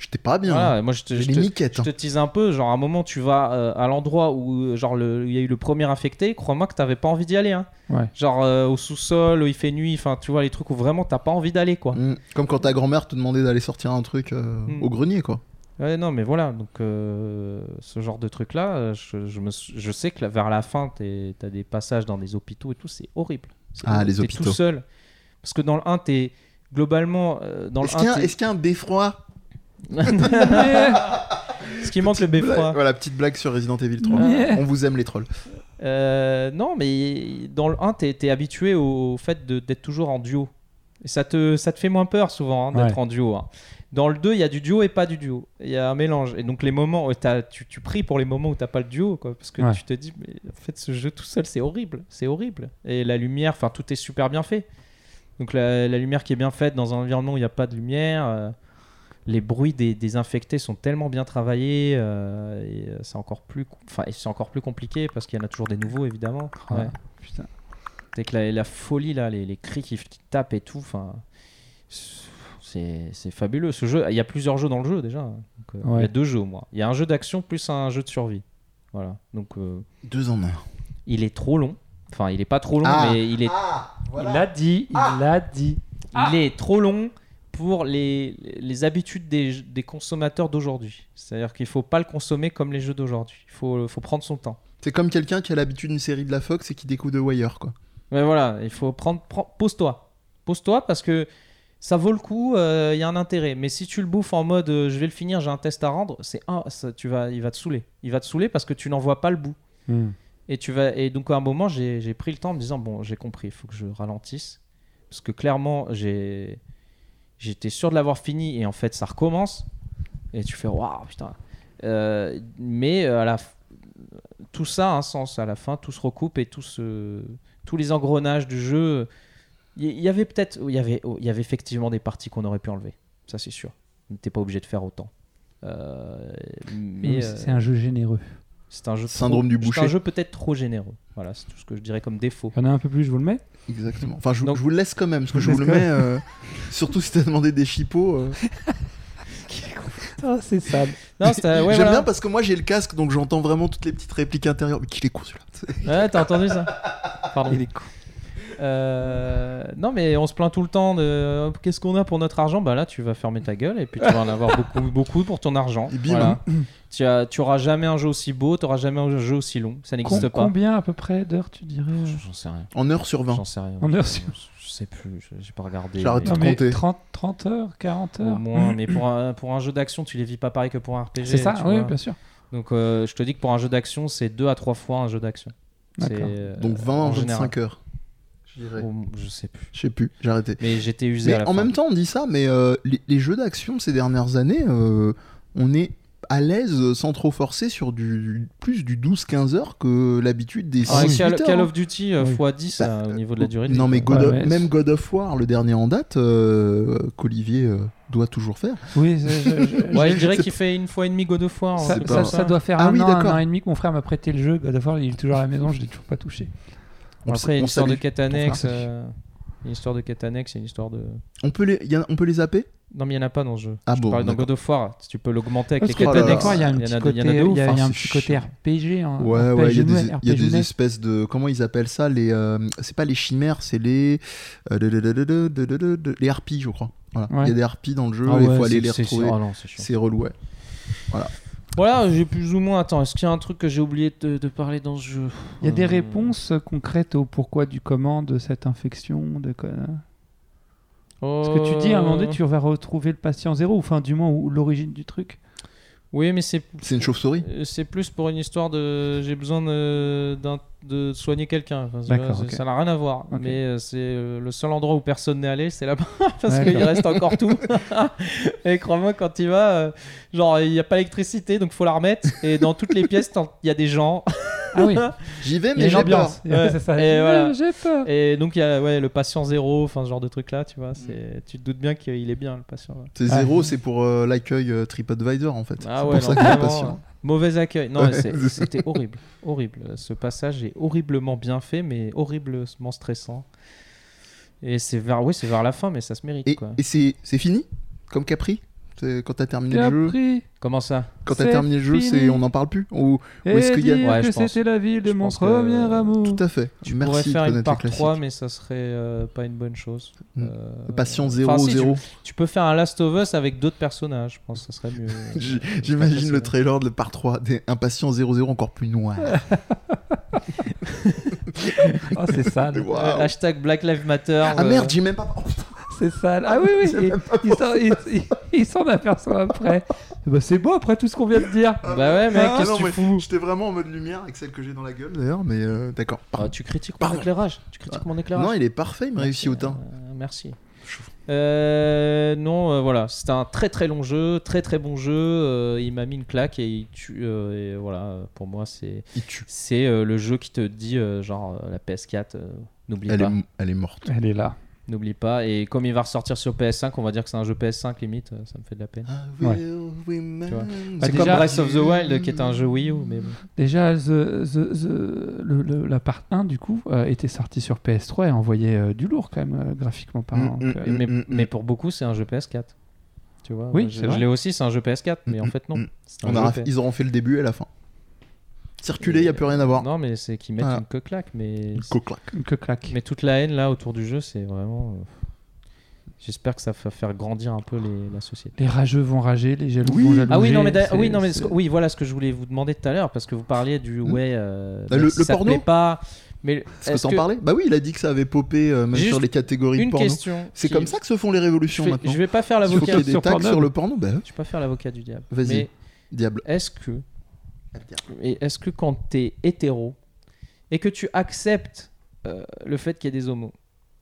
J'étais pas bien. Voilà, moi je te, je te- miquettes, je te hein. tease un peu, genre à un moment tu vas euh, à l'endroit où genre il y a eu le premier infecté, crois-moi que t'avais pas envie d'y aller. Hein. Ouais. Genre au sous-sol, où il fait nuit, enfin tu vois les trucs où vraiment t'as pas envie d'aller quoi. Mm. Comme quand ta grand-mère te demandait d'aller sortir un truc euh, Mm. au grenier, quoi. Ouais non mais voilà, donc euh, ce genre de truc là, je, je, me, sou- je sais que là, vers la fin t'es- t'as des passages dans des hôpitaux et tout, c'est horrible. Ah, horrible. les T'es hôpitaux. tout seul. Parce que dans le 1 t'es globalement euh, dans le Est-ce qu'il y, 1 a- t'es- est-ce qu'il y a un beffroi ce qui manque le beffroi. Voilà, petite blague sur Resident Evil 3. Ouais. On vous aime les trolls. Euh, non, mais dans le 1, t'es es habitué au fait de- d'être toujours en duo. Et ça te, ça te fait moins peur souvent hein, d'être Ouais. en duo. hein. Dans le 2, il y a du duo et pas du duo. Il y a un mélange. Et donc, les moments, où tu, tu pries pour les moments où t'as pas le duo, quoi. Parce que Ouais. tu te dis, mais en fait, ce jeu tout seul, c'est horrible. C'est horrible. Et la lumière, enfin, tout est super bien fait. Donc, la, la lumière qui est bien faite dans un environnement où il n'y a pas de lumière. euh, les bruits des, des infectés sont tellement bien travaillés. euh, et euh, c'est encore, plus c'est encore plus compliqué parce qu'il y en a toujours des nouveaux, évidemment. Ouais. Ouais. Putain. C'est que la, la folie là, les, les cris qui, qui tapent et tout, enfin, c'est c'est fabuleux. Ce jeu, il y a plusieurs jeux dans le jeu déjà. Donc, euh, Il y a deux jeux au moins. Il y a un jeu d'action plus un jeu de survie. Voilà. Donc euh, Deux en un. il est trop long. Enfin, il est pas trop long, Ah. mais il est, Il l'a dit, il l'a dit. il est trop long pour les, les habitudes des, des consommateurs d'aujourd'hui. C'est-à-dire qu'il faut pas le consommer comme les jeux d'aujourd'hui. Il faut, faut prendre son temps. C'est comme quelqu'un qui a l'habitude d'une série de la Fox et qui découvre The Wire, quoi. Mais voilà, il faut prendre. prends- Pose-toi. Pose-toi parce que ça vaut le coup, il y a un intérêt. Mais si tu le bouffes en mode euh, je vais le finir, j'ai un test à rendre, c'est un, ça, tu vas, il va te saouler. Il va te saouler parce que tu n'en vois pas le bout. Hmm. Et, tu vas, et donc à un moment, j'ai pris le temps en me disant bon, j'ai compris, il faut que je ralentisse. Parce que clairement, j'ai j'étais sûr de l'avoir fini et en fait, ça recommence. Et tu fais waouh, putain. Euh, mais euh, à la tout ça a un sens à la fin, tout se recoupe et tout se- tous les engrenages du jeu. Il y, avait peut-être, il y avait, il y avait effectivement des parties qu'on aurait pu enlever. Ça, c'est sûr. T'es pas obligé de faire autant. Euh, mais euh, c'est un jeu généreux. c'est un jeu Syndrome trop- du C'est boucher. un jeu peut-être trop généreux. Voilà, c'est tout ce que je dirais comme défaut. Il y en a un peu plus, je vous le mets. Exactement. Enfin, je, vous- Donc- je vous le laisse quand même, parce que Je vous le mets. euh, surtout si t'as demandé des chipots. euh. Ah, c'est sale. Ouais, J'aime voilà. bien parce que moi j'ai le casque, donc j'entends vraiment toutes les petites répliques intérieures. Mais qu'il est con celui-là. Ouais, t'as entendu ça? Pardon. Il est con. Euh, non, mais on se plaint tout le temps de euh, qu'est-ce qu'on a pour notre argent? Bah là, tu vas fermer ta gueule et puis tu vas en avoir beaucoup, beaucoup pour ton argent. Et bim. Voilà. tu, as, tu auras jamais un jeu aussi beau, tu auras jamais un jeu aussi long. Ça n'existe pas. Combien à peu près d'heures tu dirais? J'en sais rien. En heure sur 20. J'en sais rien. En heure sur- Je sais plus. je- J'ai pas regardé. J'arrête de compter. 30, 30 heures, 40 Au heures? moins, mais pour un, pour un jeu d'action, tu les vis pas pareil que pour un RPG. C'est ça, oui, vois. bien sûr. Donc euh, je te dis que pour un jeu d'action, c'est deux à trois fois un jeu d'action. C'est, D'accord. euh, Donc 20 en à général. 25 heures. Je dirais. Oh, je sais plus. Je sais plus, j'ai arrêté. Mais j'étais usé à Mais la en fin. même temps, on dit ça, mais euh, les, les jeux d'action ces dernières années, euh, on est à l'aise sans trop forcer sur du plus du 12-15 heures que l'habitude des Ah, 6 Call, heures. Call hein. of Duty euh, Oui. x10 Bah, euh, au niveau de la durée. de Non mais of- Ouais, même God of War, le dernier en date, euh, qu'Olivier euh, doit toujours faire. Oui, je- je- Ouais, je- je dirais qu'il fait une fois et demi God of War. ça, truc ça- doit faire Ah un oui, an, un an et demi que mon frère m'a prêté le jeu. God of War, il est toujours à la maison, je l'ai toujours pas touché. On Après, il y a une histoire de quête annexe. Une histoire de quête annexe, une histoire de. On peut les, y a, on peut les zapper? Non, mais il n'y en a pas dans le jeu. Ah je bon, parle dans God of War, tu peux l'augmenter avec les quêtes annexes. Hein. Il y a un petit côté, y a un petit côté RPG. Ouais, ouais, il y a des, espèces de. Comment ils appellent ça les euh, C'est pas les chimères, c'est les. Euh, les harpies, je crois. Voilà. Il y a des harpies dans le jeu, ah il faut aller les retrouver. Ah c'est relou, ouais. Voilà j'ai plus ou moins. Attends, est-ce qu'il y a un truc que j'ai oublié de, de parler dans ce jeu Il y a des Euh, réponses concrètes au pourquoi du comment de cette infection. De... quoi. Parce que tu dis à un moment donné, Euh, tu vas retrouver le patient zéro, ou enfin du moins ou l'origine du truc. Oui, mais c'est C'est une chauve-souris Euh, C'est plus pour une histoire de j'ai besoin de, de soigner quelqu'un. Enfin. Ça n'a rien à voir. Mais euh, c'est euh, le seul endroit où personne n'est allé, c'est là-bas. parce qu'il reste encore tout. et crois-moi, quand il va, euh, genre, il n'y a pas d'électricité, donc faut la remettre. Et dans toutes les pièces, il y a des gens. Ah oui, J'y vais, mais j'ai peur. Ouais. Ça. Et voilà. Peur. Et donc, il y a ouais, le patient zéro, enfin, ce genre de truc-là, tu vois. C'est, tu te doutes bien qu'il est bien, le patient. C'est Ah. zéro, c'est pour euh, l'accueil euh, TripAdvisor en fait. Ah c'est ouais, pour ça non, qu'il est vraiment, patient. Mauvais accueil. Non, c'était horrible. Horrible. Ce passage est horriblement bien fait, mais horriblement stressant. Et c'est vers, oui, c'est vers la fin, mais ça se mérite. Et, et c'est c'est fini Comme Capri? Quand t'as terminé le jeu. Comment ça? Quand t'as terminé le jeu, c'est on n'en parle plus Ou Et est-ce qu'il y a- Ouais, c'était la ville de Je mon pense que- premier amour. Tout à fait. Tu Merci pourrais faire une part les classiques. 3, mais ça serait euh, pas une bonne chose. Mm. Euh, Patient enfin, 0 si, 0 tu, tu peux faire un Last of Us avec d'autres personnages. Je pense que ça serait mieux. J'imagine le trailer de la part 3 des Impatients 00 encore plus noir. Oh, c'est. Waouh. Euh, hashtag Black Lives Matter. Ah euh, merde, j'ai même pas. Oh, putain. C'est sale. Ah oui, oui. il- il s'en- il- il- Il s'en aperçoit après. Bah, c'est beau après tout ce qu'on vient de dire. Bah ouais, mec, Ah, qu'est-ce non, que tu mais fous? J'étais vraiment en mode lumière avec celle que j'ai dans la gueule d'ailleurs, mais euh, d'accord. Ah, Tu critiques mon Pardon. éclairage. Tu critiques mon éclairage. Non, il est parfait, il m'a réussi au teint. Euh, merci. Euh, non, euh, voilà, c'était un très très long jeu, très très bon jeu. euh, il m'a mis une claque et il tue. euh, et voilà, pour moi, c'est Il tue. c'est euh, le jeu qui te dit euh, genre euh, la PS4, euh, n'oublie pas, est, elle est morte. Elle est là. N'oublie pas. Et comme il va ressortir sur PS5, on va dire que c'est un jeu PS5 limite. euh, Ça me fait de la peine. Ouais. Bah, déjà- c'est comme Breath of the Wild qui est un jeu Wii U, mais bon. Déjà, the- the- the- le- le- la part 1, du coup, euh, était sortie sur PS3 et envoyait euh, du lourd, quand même, euh, graphiquement parlant. Mm, Donc, mm, mais, mm, mais pour beaucoup, c'est un jeu PS4. Tu vois, Oui, je, l'ai aussi, c'est un jeu PS4, mais en fait, non. mm. On ils auront fait le début et la fin. Circuler, il n'y a plus rien à voir. Non, mais c'est qu'ils mettent Voilà. une queue claque, mais Coquelac. que claque. Mais toute la haine là autour du jeu, c'est vraiment. euh, J'espère que ça va faire grandir un peu les- la société. Les rageux vont rager, les jaloux Oui. vont jalouser. Ah oui non mais c'est- oui non mais c'est- oui voilà ce que je voulais vous demander tout à l'heure parce que vous parliez du Hmm. ouais euh, Bah, même le- si le ça te porno plaît pas mais Est-ce que est-ce t'en que- parlais Bah oui, il a dit que ça avait popé euh, même Juste sur les catégories de une porno. question C'est qui- comme ça que se font les révolutions je vais, maintenant. je vais pas faire Il faut qu'il l'avocat y ait des sur tags Pornhub. sur le porno. Bah, je vais pas faire l'avocat du diable Vas-y. mais diable. est-ce que et est-ce que quand t'es hétéro et que tu acceptes euh, le fait qu'il y ait des homos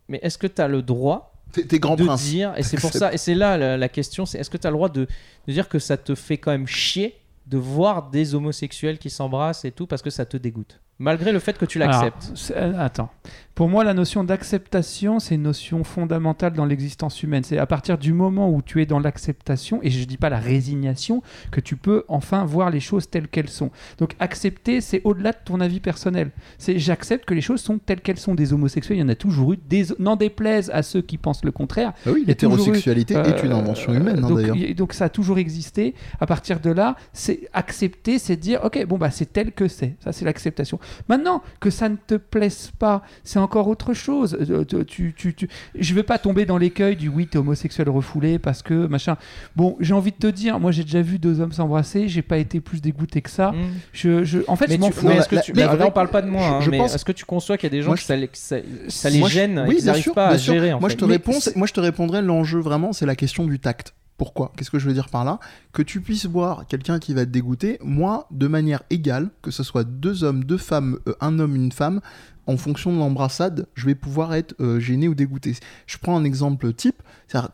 mais est-ce que tu as le droit T'es t'es grand de prince. dire, et c'est pour ça, et c'est là la, la question, c'est est-ce que tu as le droit de, de dire que ça te fait quand même chier de voir des homosexuels qui s'embrassent et tout parce que ça te dégoûte, malgré le fait que tu l'acceptes? euh, attends. Pour moi, la notion d'acceptation, c'est une notion fondamentale dans l'existence humaine. C'est à partir du moment où tu es dans l'acceptation, et je ne dis pas la résignation, que tu peux enfin voir les choses telles qu'elles sont. Donc accepter, c'est au-delà de ton avis personnel. C'est j'accepte que les choses sont telles qu'elles sont. Des homosexuels, il y en a toujours eu. Des... N'en déplaise à ceux qui pensent le contraire. Bah oui, l'hétérosexualité est une Euh, invention humaine hein, d'ailleurs. donc ça a toujours existé. À partir de là, c'est accepter, c'est dire ok bon bah c'est tel que c'est. Ça c'est l'acceptation. Maintenant que ça ne te plaise pas, c'est encore autre chose. Euh, tu, tu, tu, tu- Je vais pas tomber dans l'écueil du oui t'es homosexuel refoulé parce que machin. Bon j'ai envie de te dire, moi j'ai déjà vu deux hommes s'embrasser, j'ai pas été plus dégoûté que ça. Mmh. Je, je... En fait Mais, je m'en tu, fous. mais est-ce que tu, la- mais la là, vraie- on parle pas de moi, je- hein, je mais pense- est-ce que tu conçois qu'il y a des gens Moi, que je- ça, les- que ça, ça les Moi, je- gêne, oui, qu'ils bien n'arrivent sûr, pas à sûr. gérer en moi, fait. je te réponds, moi je te répondrai l'enjeu vraiment c'est la question du tact. Pourquoi? Qu'est-ce que je veux dire par là? Que tu puisses voir quelqu'un qui va te dégoûter, moi, de manière égale, que ce soit deux hommes, deux femmes, euh, un homme, une femme, en fonction de l'embrassade, je vais pouvoir être euh, gêné ou dégoûté. Je prends un exemple type,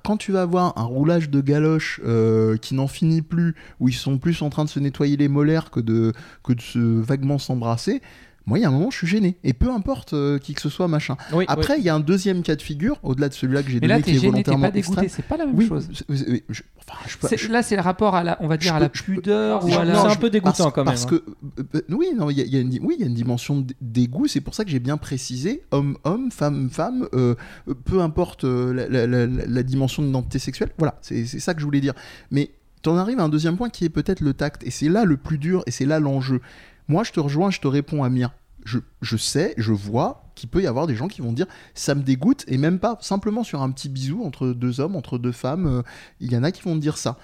quand tu vas avoir un roulage de galoches euh, qui n'en finit plus, où ils sont plus en train de se nettoyer les molaires que de, que de se vaguement s'embrasser, moi, il y a un moment, je suis gêné. Et peu importe euh, qui que ce soit, machin. Oui, Après, il y a un deuxième cas de figure, au-delà de celui-là que j'ai Mais là donné, t'es qui est gêné, volontairement pas dégoûté, extrême. c'est pas la même Oui, chose. c'est- oui, oui, je- enfin, je peux- C'est- je- Là c'est le rapport à la, on va dire à la pudeur ou à la. c'est un peu dégoûtant parce, quand même, Parce hein. que, euh, euh, oui, non, il y, a- il y a une, oui, il y a une dimension d- dégoût. C'est pour ça que j'ai bien précisé homme-homme, femme-femme, euh, euh, peu importe euh, la, la- la- la- la dimension d'identité sexuelle. Voilà, c'est c'est ça que je voulais dire. Mais t'en arrives à un deuxième point qui est peut-être le tact. Et c'est là le plus dur et c'est là l'enjeu. Moi, je te rejoins, je te réponds, Amir. Je, je sais, je vois qu'il peut y avoir des gens qui vont dire ça me dégoûte et même pas simplement sur un petit bisou entre deux hommes, entre deux femmes. euh, Il y en a qui vont dire ça.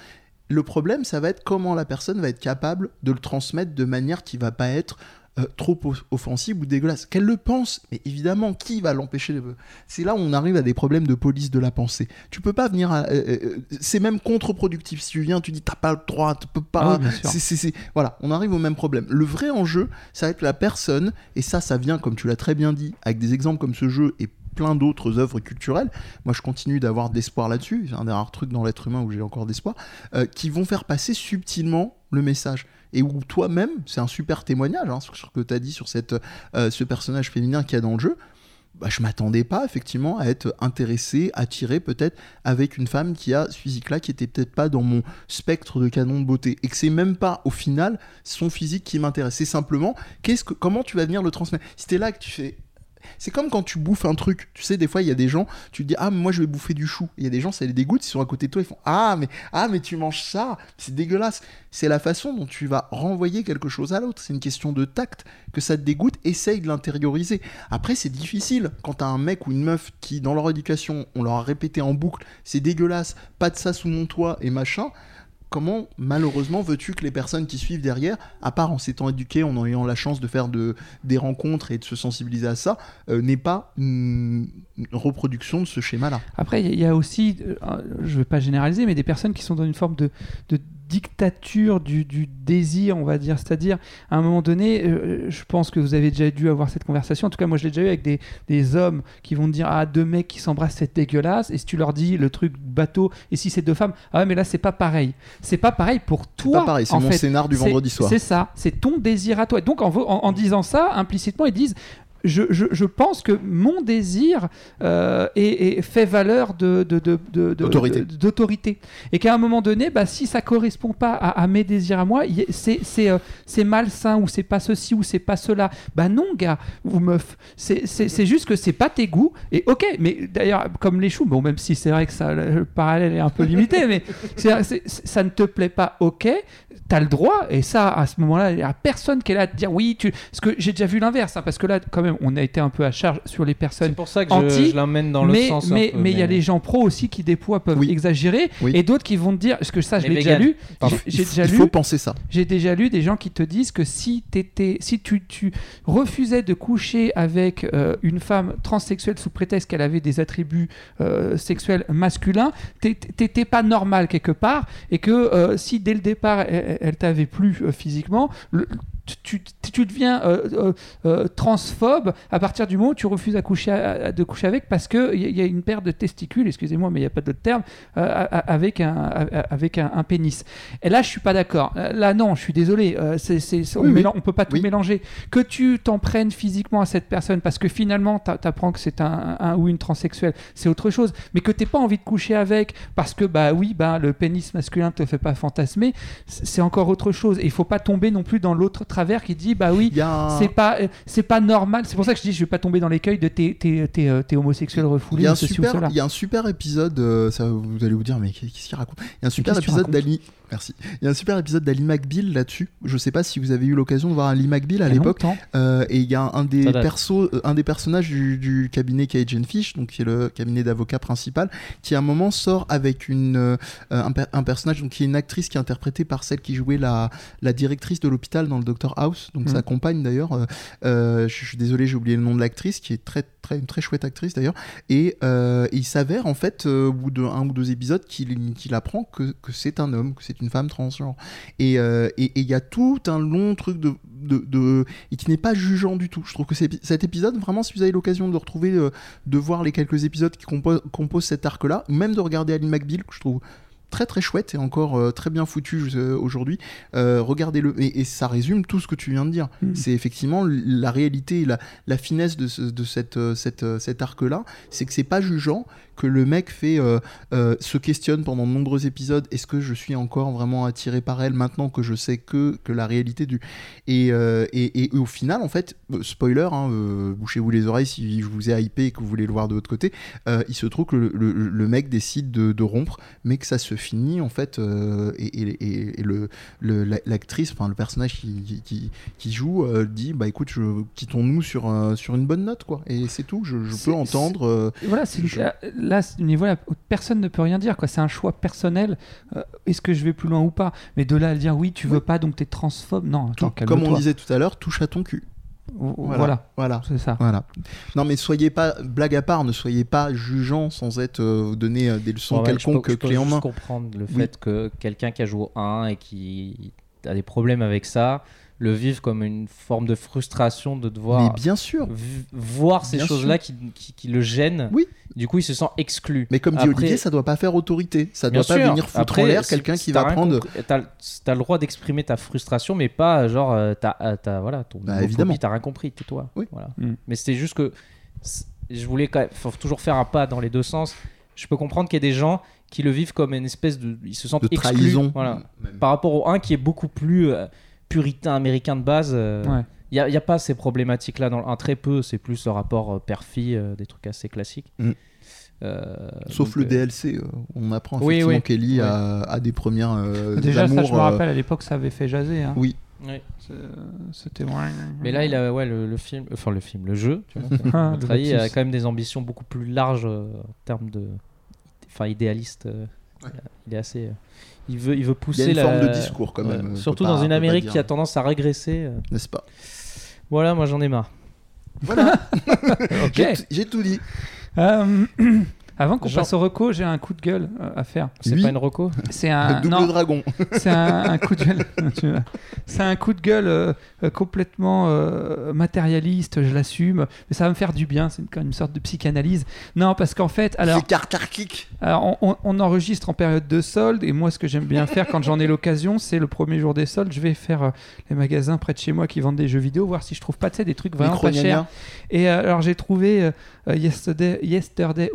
Le problème, ça va être comment la personne va être capable de le transmettre de manière qui va pas être euh, trop offensive ou dégueulasse. Qu'elle le pense, mais évidemment, qui va l'empêcher de... C'est là où on arrive à des problèmes de police de la pensée. Tu peux pas venir... à- euh, euh, c'est même contre-productif. Si tu viens, tu dis t'as pas le droit, tu peux Ah pas... c'est- Voilà, on arrive au même problème. Le vrai enjeu, ça va être la personne, et ça, ça vient, comme tu l'as très bien dit, avec des exemples comme ce jeu et plein d'autres œuvres culturelles. Moi, je continue d'avoir de l'espoir là-dessus. C'est un des rares trucs dans l'être humain où j'ai encore d'espoir, euh, qui vont faire passer subtilement le message. Et où toi-même, c'est un super témoignage hein, sur ce que tu as dit sur cette, euh, ce personnage féminin qu'il y a dans le jeu. Bah, je m'attendais pas effectivement à être intéressé, attiré peut-être avec une femme qui a ce physique-là qui était peut-être pas dans mon spectre de canon de beauté et que c'est même pas au final son physique qui m'intéresse. C'est simplement qu'est-ce que comment tu vas venir le transmettre? Si t'es là que tu fais c'est comme quand tu bouffes un truc. Tu sais, des fois, il y a des gens, tu te dis, ah, mais moi, je vais bouffer du chou. Il y a des gens, ça les dégoûte, ils sont à côté de toi, ils font, ah, mais, ah, mais tu manges ça. C'est dégueulasse. C'est la façon dont tu vas renvoyer quelque chose à l'autre. C'est une question de tact. Que ça te dégoûte, essaye de l'intérioriser. Après, c'est difficile quand t'as un mec ou une meuf qui, dans leur éducation, on leur a répété en boucle, c'est dégueulasse, pas de ça sous mon toit et machin comment malheureusement veux-tu que les personnes qui suivent derrière, à part en s'étant éduquées, en ayant la chance de faire de, des rencontres et de se sensibiliser à ça, euh, n'aient pas une, une reproduction de ce schéma-là? Après, il y a- aussi, euh, je ne vais pas généraliser, mais des personnes qui sont dans une forme de dictature du, du désir, on va dire. C'est-à-dire, à un moment donné, euh, je pense que vous avez déjà dû avoir cette conversation. En tout cas, moi, je l'ai déjà eu avec des, des hommes qui vont dire Ah, deux mecs qui s'embrassent, c'est dégueulasse. Et si tu leur dis le truc bateau, et si c'est deux femmes, ah, ouais, mais là, c'est pas pareil. C'est pas pareil pour toi. Pas pareil, c'est mon fait. scénar du C'est- vendredi soir. C'est ça, c'est ton désir à toi. Et donc, en, vo- en- en disant ça, implicitement, ils disent. Je, je- je pense que mon désir euh, est, est- fait valeur de, D'autorité. d'autorité. Et qu'à un moment donné, bah, si ça correspond pas à, à mes désirs à moi, y- c'est, c'est, euh, c'est malsain ou c'est pas ceci ou c'est pas cela. Bah non, gars ou meuf. C'est, juste que c'est pas tes goûts. Et ok, mais d'ailleurs, comme les choux, bon, même si c'est vrai que ça, le parallèle est un peu limité, mais ça ne te plaît pas, ok t'as le droit, et ça, à ce moment-là, il n'y a personne qui est là à te dire oui, tu. Parce que j'ai déjà vu l'inverse, hein, parce que là, quand même, on a été un peu à charge sur les C'est personnes. pour ça que anti, je, je l'emmène dans le mais sens. mais peu, mais il y a les gens pros aussi qui des fois peuvent Oui. exagérer Oui. et d'autres qui vont te dire parce que ça je l'ai déjà lu j'ai Il, déjà il lu faut penser ça. j'ai déjà lu des gens qui te disent que si, t'étais, si tu, tu refusais de coucher avec euh, une femme transsexuelle sous prétexte qu'elle avait des attributs euh, sexuels masculins, t'é- t'étais pas normal quelque part, et que euh, si dès le départ elle, elle t'avait plu euh, physiquement, tu, tu- tu deviens euh, euh, euh, transphobe à partir du moment où tu refuses à coucher à- à- de coucher avec parce qu'il y, a- y a une paire de testicules, excusez-moi, mais il n'y a pas d'autre terme, avec, un, avec un, un pénis. Et là, je suis pas d'accord. Là, non, je suis désolé. C'est, on, Oui, on peut pas tout Oui. mélanger. Que tu t'en prennes physiquement à cette personne parce que finalement, t'a- t'apprends que c'est un, un ou une transsexuelle, c'est autre chose. Mais que t'aies pas envie de coucher avec parce que bah oui, bah le pénis masculin te fait pas fantasmer, c'est c'est encore autre chose. Et il faut pas tomber non plus dans l'autre travers qui dit bah oui. Il un- C'est pas, euh, c'est pas normal. C'est pour ça que je dis, je vais pas tomber dans l'écueil de t'es, t'es, t'es, euh, t'es homosexuel Il refoulé y, a un super, il y a un super épisode, euh, ça, vous allez vous dire, mais qu'est-ce qu'il raconte? Il y a un super épisode d'Ali. Merci. Il y a un super épisode d'Ali McBeal là-dessus. Je sais pas si vous avez eu l'occasion de voir Ali McBeal à Il l'époque. Euh, et il y a un des persos, euh, un des personnages du, du cabinet Cajun Fish, donc qui est le cabinet d'avocats principal, qui à un moment sort avec une euh, un, un personnage, donc qui est une actrice qui est interprétée par celle qui jouait la, la directrice de l'hôpital dans le Doctor House, donc sa compagne d'ailleurs. Euh, euh, je suis désolé, j'ai oublié le nom de l'actrice, qui est très très une très chouette actrice d'ailleurs. Et euh, il s'avère en fait au bout de un ou deux épisodes qu'il apprend que, que c'est un homme, que c'est une femme transgenre. Et euh, et- et il y a tout un long truc de, de, de- et qui n'est pas jugeant du tout. Je trouve que cet épisode, vraiment, si vous avez l'occasion de retrouver, de voir les quelques épisodes qui compo- composent cet arc-là, ou même de regarder Ali McBeal, que je trouve très très chouette et encore euh, très bien foutu euh, aujourd'hui, euh, regardez-le. Et, et ça résume tout ce que tu viens de dire. Mm. C'est effectivement la réalité, la, la finesse de, ce- de cette, cette, cet arc-là, c'est que c'est pas jugeant, que le mec fait euh, euh, se questionne pendant de nombreux épisodes. Est-ce que je suis encore vraiment attiré par elle maintenant que je sais que, que la réalité du et, euh, et, et au final en fait spoiler hein, bouchez-vous les oreilles si je vous ai hypé et que vous voulez le voir de l'autre côté il se trouve que le, le- le mec décide de, de rompre mais que ça se finit en fait et, et- le le- la- l'actrice enfin le personnage qui, qui, joue dit bah écoute je, quittons-nous sur, sur une bonne note quoi. Et c'est tout je, peux entendre Voilà, c'est Je- là, là, ce niveau-là, personne ne peut rien dire. quoi. C'est un choix personnel. Euh, Est-ce que je vais plus loin ou pas? Mais de là à dire oui, tu veux pas, donc t'es transphobe. Non, tout- attends, comme on disait tout à l'heure touche à ton cul Voilà, voilà c'est ça. Voilà. Non, mais soyez pas, blague à part, ne soyez pas jugeant sans être euh, donner euh, des leçons Ouais, je quelconques peux- je peux en juste main. comprendre le Oui. fait que quelqu'un qui a joué au 1 et qui a des problèmes avec ça le vive comme une forme de frustration de Mais devoir bien sûr. voir ces choses-là qui, qui, qui le gênent. Oui. Du coup, il se sent exclu. Mais comme dit Après- Olivier, ça doit pas faire autorité. Ça Bien doit pas sûr. venir foutre Après, en l'air quelqu'un qui va prendre. T'as t'as le droit d'exprimer ta frustration, mais pas genre euh, t'as euh, t'as- voilà ton Bah, évidemment. t'as rien compris, tais-toi. Oui. Voilà. Mm. Mais c'était juste que je voulais quand même, faut toujours faire un pas dans les deux sens. Je peux comprendre qu'il y a des gens qui le vivent comme une espèce de, ils se sentent de exclus, trahison. Voilà. Même. Par rapport au 1 qui est beaucoup plus euh, puritain américain de base. euh, Ouais. Il n'y a, y a pas ces problématiques-là dans 1, très peu. C'est plus le rapport euh, père-fille, euh, des trucs assez classiques. Mm. Euh, Sauf donc, le euh, DLC, euh, on apprend Oui, effectivement oui. qu'Ellie a, a des premières euh, Déjà, ça, je me rappelle, à l'époque, ça avait fait jaser. hein. Oui, C'était. Mais là, il a ouais, le, le film, enfin le film, le jeu, tu vois, Ah, le trahi, a quand même des ambitions beaucoup plus larges euh, en termes de, enfin idéaliste. euh, Ouais. Il est assez, euh, il veut, il veut il y a pousser une la- forme de discours quand même. surtout dans pas- une Amérique qui a tendance à régresser. euh. N'est-ce pas? Voilà, moi j'en ai marre. Voilà, Ok. j'ai tout- j'ai tout dit. Euh, Avant qu'on Genre- passe au reco, j'ai un coup de gueule euh, à faire. C'est Oui. pas une reco C'est un Double non, dragon. c'est un, un coup de gueule. C'est un coup de gueule euh, complètement euh, matérialiste. Je l'assume, mais ça va me faire du bien. C'est une, quand même une sorte de psychanalyse. Non, parce qu'en fait, alors C'est cartarchique. Alors, on, on- enregistre en période de solde et moi, ce que j'aime bien faire quand j'en ai l'occasion, c'est le premier jour des soldes, je vais faire euh, les magasins près de chez moi qui vendent des jeux vidéo, voir si je trouve pas tu sais, des trucs vraiment pas chers. Et euh, alors, j'ai trouvé euh, Yesterday. Yesterday.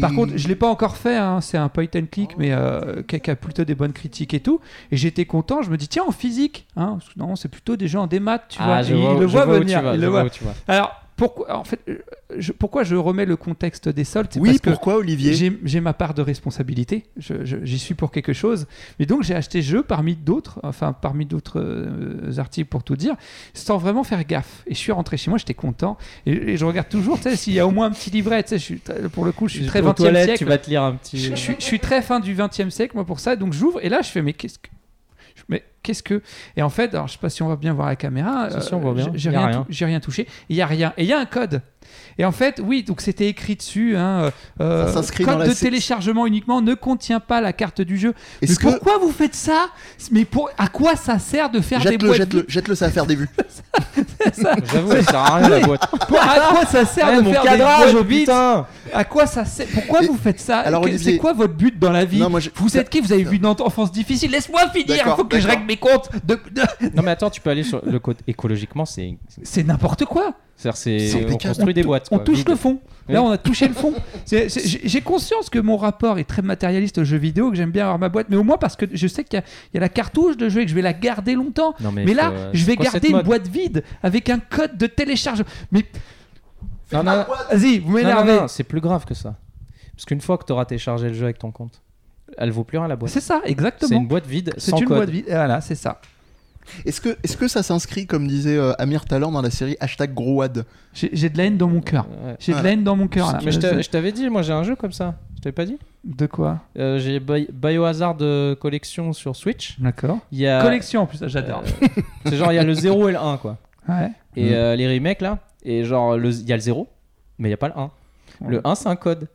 Par contre, je l'ai pas encore fait, hein, c'est un point and click, mais euh, qui, a, qui a plutôt des bonnes critiques et tout. Et j'étais content, je me dis, tiens, en physique, hein, parce que non, c'est plutôt des gens en démat, tu vois. Ah, je vois, il le je voit vois venir. vas, il je le vois voit. où tu vas. Alors, pourquoi, en fait, euh, je, pourquoi je remets le contexte des soldes? Oui, parce que pourquoi Olivier? j'ai ma part de responsabilité, j'y suis pour quelque chose. Mais donc j'ai acheté ce jeu parmi d'autres, enfin parmi d'autres euh, articles pour tout dire, sans vraiment faire gaffe. Et je suis rentré chez moi, j'étais content. Et, et je regarde toujours, tu sais, s'il y a au moins un petit livret, tu sais, je suis, pour le coup, je suis très Aux 20e toilettes, siècle. tu vas te lire un petit. Je, je suis, je suis très fin du 20e siècle, moi, pour ça. Donc j'ouvre, et là, je fais, mais qu'est-ce que. Mais qu'est-ce que. Et en fait, alors je sais pas si on va bien voir la caméra. Si, si, on voit bien. j'ai- rien, rien. tou- j'ai rien touché. Il y a rien. Et il y a un code. Et en fait, oui, donc c'était écrit dessus. Hein, euh, Ça s'inscrit code dans la de téléchargement uniquement ne contient pas la carte du jeu. Mais Est-ce que pourquoi vous faites ça? Mais pour à quoi ça sert de faire des jette-le, boîtes jette-le, vides? jette-le, ça va faire des vues. ça J'avoue, ça sert à rien la boîte. À quoi ça sert de mon faire cadrage, des putain À quoi ça sert Pourquoi vous faites ça alors, Que- Olivier- C'est quoi votre but dans la vie Non, moi, j'ai- Vous êtes qui Vous avez vu une enfance difficile Laisse-moi finir. Il D'accord, faut que je d'accord. règle mes comptes. De- de- Non mais attends, tu peux aller sur le côté écologiquement, c'est C'est n'importe quoi. C'est-à-dire c'est C'est on construit des boîtes. On touche le fond. Là, on a touché le fond. C'est- c'est- J'ai conscience que mon rapport est très matérialiste aux jeux vidéo, que j'aime bien avoir ma boîte, mais au moins parce que je sais qu'il y, a- il y a la cartouche de jeu et que je vais la garder longtemps. Non, mais là, euh, je c'est vais garder une boîte vide avec un code de téléchargement. Mais Non, non, vas-y, vous m'énervez. non, non, c'est plus grave que ça. Parce qu'une fois que tu auras téléchargé le jeu avec ton compte, elle vaut plus rien la boîte. C'est ça, C'est exactement. une boîte vide C'est sans une code. boîte vide. Voilà, c'est ça. Est-ce que, est-ce que ça s'inscrit, comme disait euh, Amir Talent dans la série hashtag Growad J'ai de la haine dans mon cœur. Ouais. J'ai de la haine dans mon cœur là. Mais je t'a- je t'avais dit, moi j'ai un jeu comme ça. Je t'avais pas dit? De quoi? Euh, J'ai Bi- Biohazard euh, collection sur Switch. D'accord. A, Collection en plus, j'adore. euh, c'est genre il y a le 0 et le 1 quoi. Ouais. Et Mm. euh, les remakes là, et genre il y a le 0, mais il y a pas le 1. Le 1 c'est un code.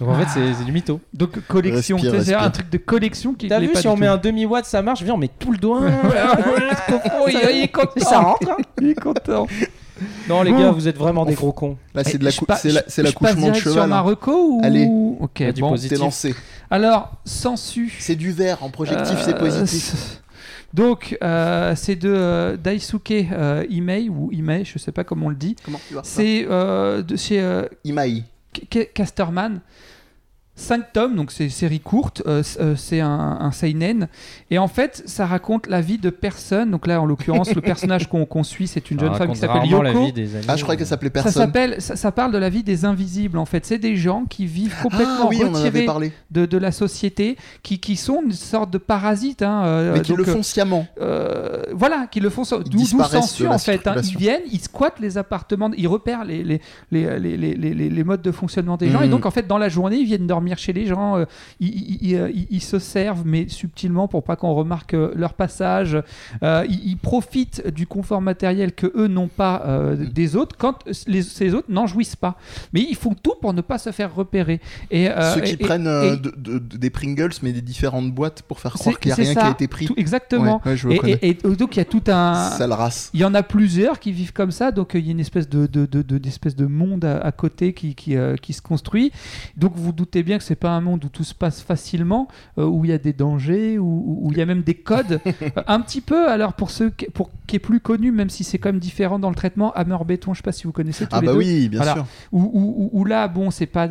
Donc en fait c'est c'est du mytho. Donc collection, Respire, tu sais, c'est un truc de collection qui T'as l'est vu pas si du on tout. met un demi watt ça marche, viens on met tout le doigt. Oh, il, il est content. Ça rentre. hein. Il est content. Non les gars vous êtes vraiment des gros cons. Là, c'est Eh, de la je cou- pa- c'est la- je- c'est je passe l'accouchement de direct sur cheval. hein. Marocco ou Allez. Ok, du bon. positif. T'es lancé. Alors, sensu. C'est du vert en projectif, c'est Euh, positif. Donc, euh, c'est de euh, Daisuke euh, Imei, ou Imei, je sais pas comment on le dit. Comment tu vois ça C'est euh, de chez euh, Imaï. Casterman. 5 tomes, donc c'est une série courte, euh, euh, c'est un, un seinen, et en fait ça raconte la vie de personnes, donc là en l'occurrence le personnage qu'on suit c'est une Ça jeune femme qui s'appelle la Yoko, vie des amis. Ah, je croyais qu'elle s'appelait ça personne. s'appelle, ça, ça parle de la vie des invisibles en fait, c'est des gens qui vivent Ah complètement oui, en avait retirés parlé. de, de la société, qui, qui sont une sorte de parasites, hein, euh, Mais qui donc, le font sciemment. euh, voilà, qui le font d'où sensu en fait. hein. Ils viennent, ils squattent les appartements, ils repèrent les, les, les, les, les, les- les modes de fonctionnement des gens. Et donc en fait, dans la journée, ils viennent dormir chez les gens. euh, ils, ils- ils, euh, ils- se servent, mais subtilement pour pas qu'on remarque euh, leur passage. Ils, profitent du confort matériel que eux n'ont pas des autres quand les, ces autres n'en jouissent pas. Mais ils font tout pour ne pas se faire repérer. Et, Ceux qui et- prennent et- de- de- de- des Pringles, mais des différentes boîtes pour faire croire qu'il n'y a rien qui a été pris. tout- exactement. Ouais, ouais, Et, donc il y a tout un, Sale race. il y en a plusieurs qui vivent comme ça, donc il y a une espèce de, de, monde à, à côté qui, qui, euh, qui se construit. Donc vous doutez bien que c'est pas un monde où tout se passe facilement, euh, où il y a des dangers, où, où- où il y a même des codes. Euh, un petit peu, alors pour ceux qui, pour, qui est plus connu, même si c'est quand même différent dans le traitement, Hammer Béton, je sais pas si vous connaissez tous Ah les bah deux. oui, bien Voilà. sûr. Où, où- où- où là, bon, c'est pas,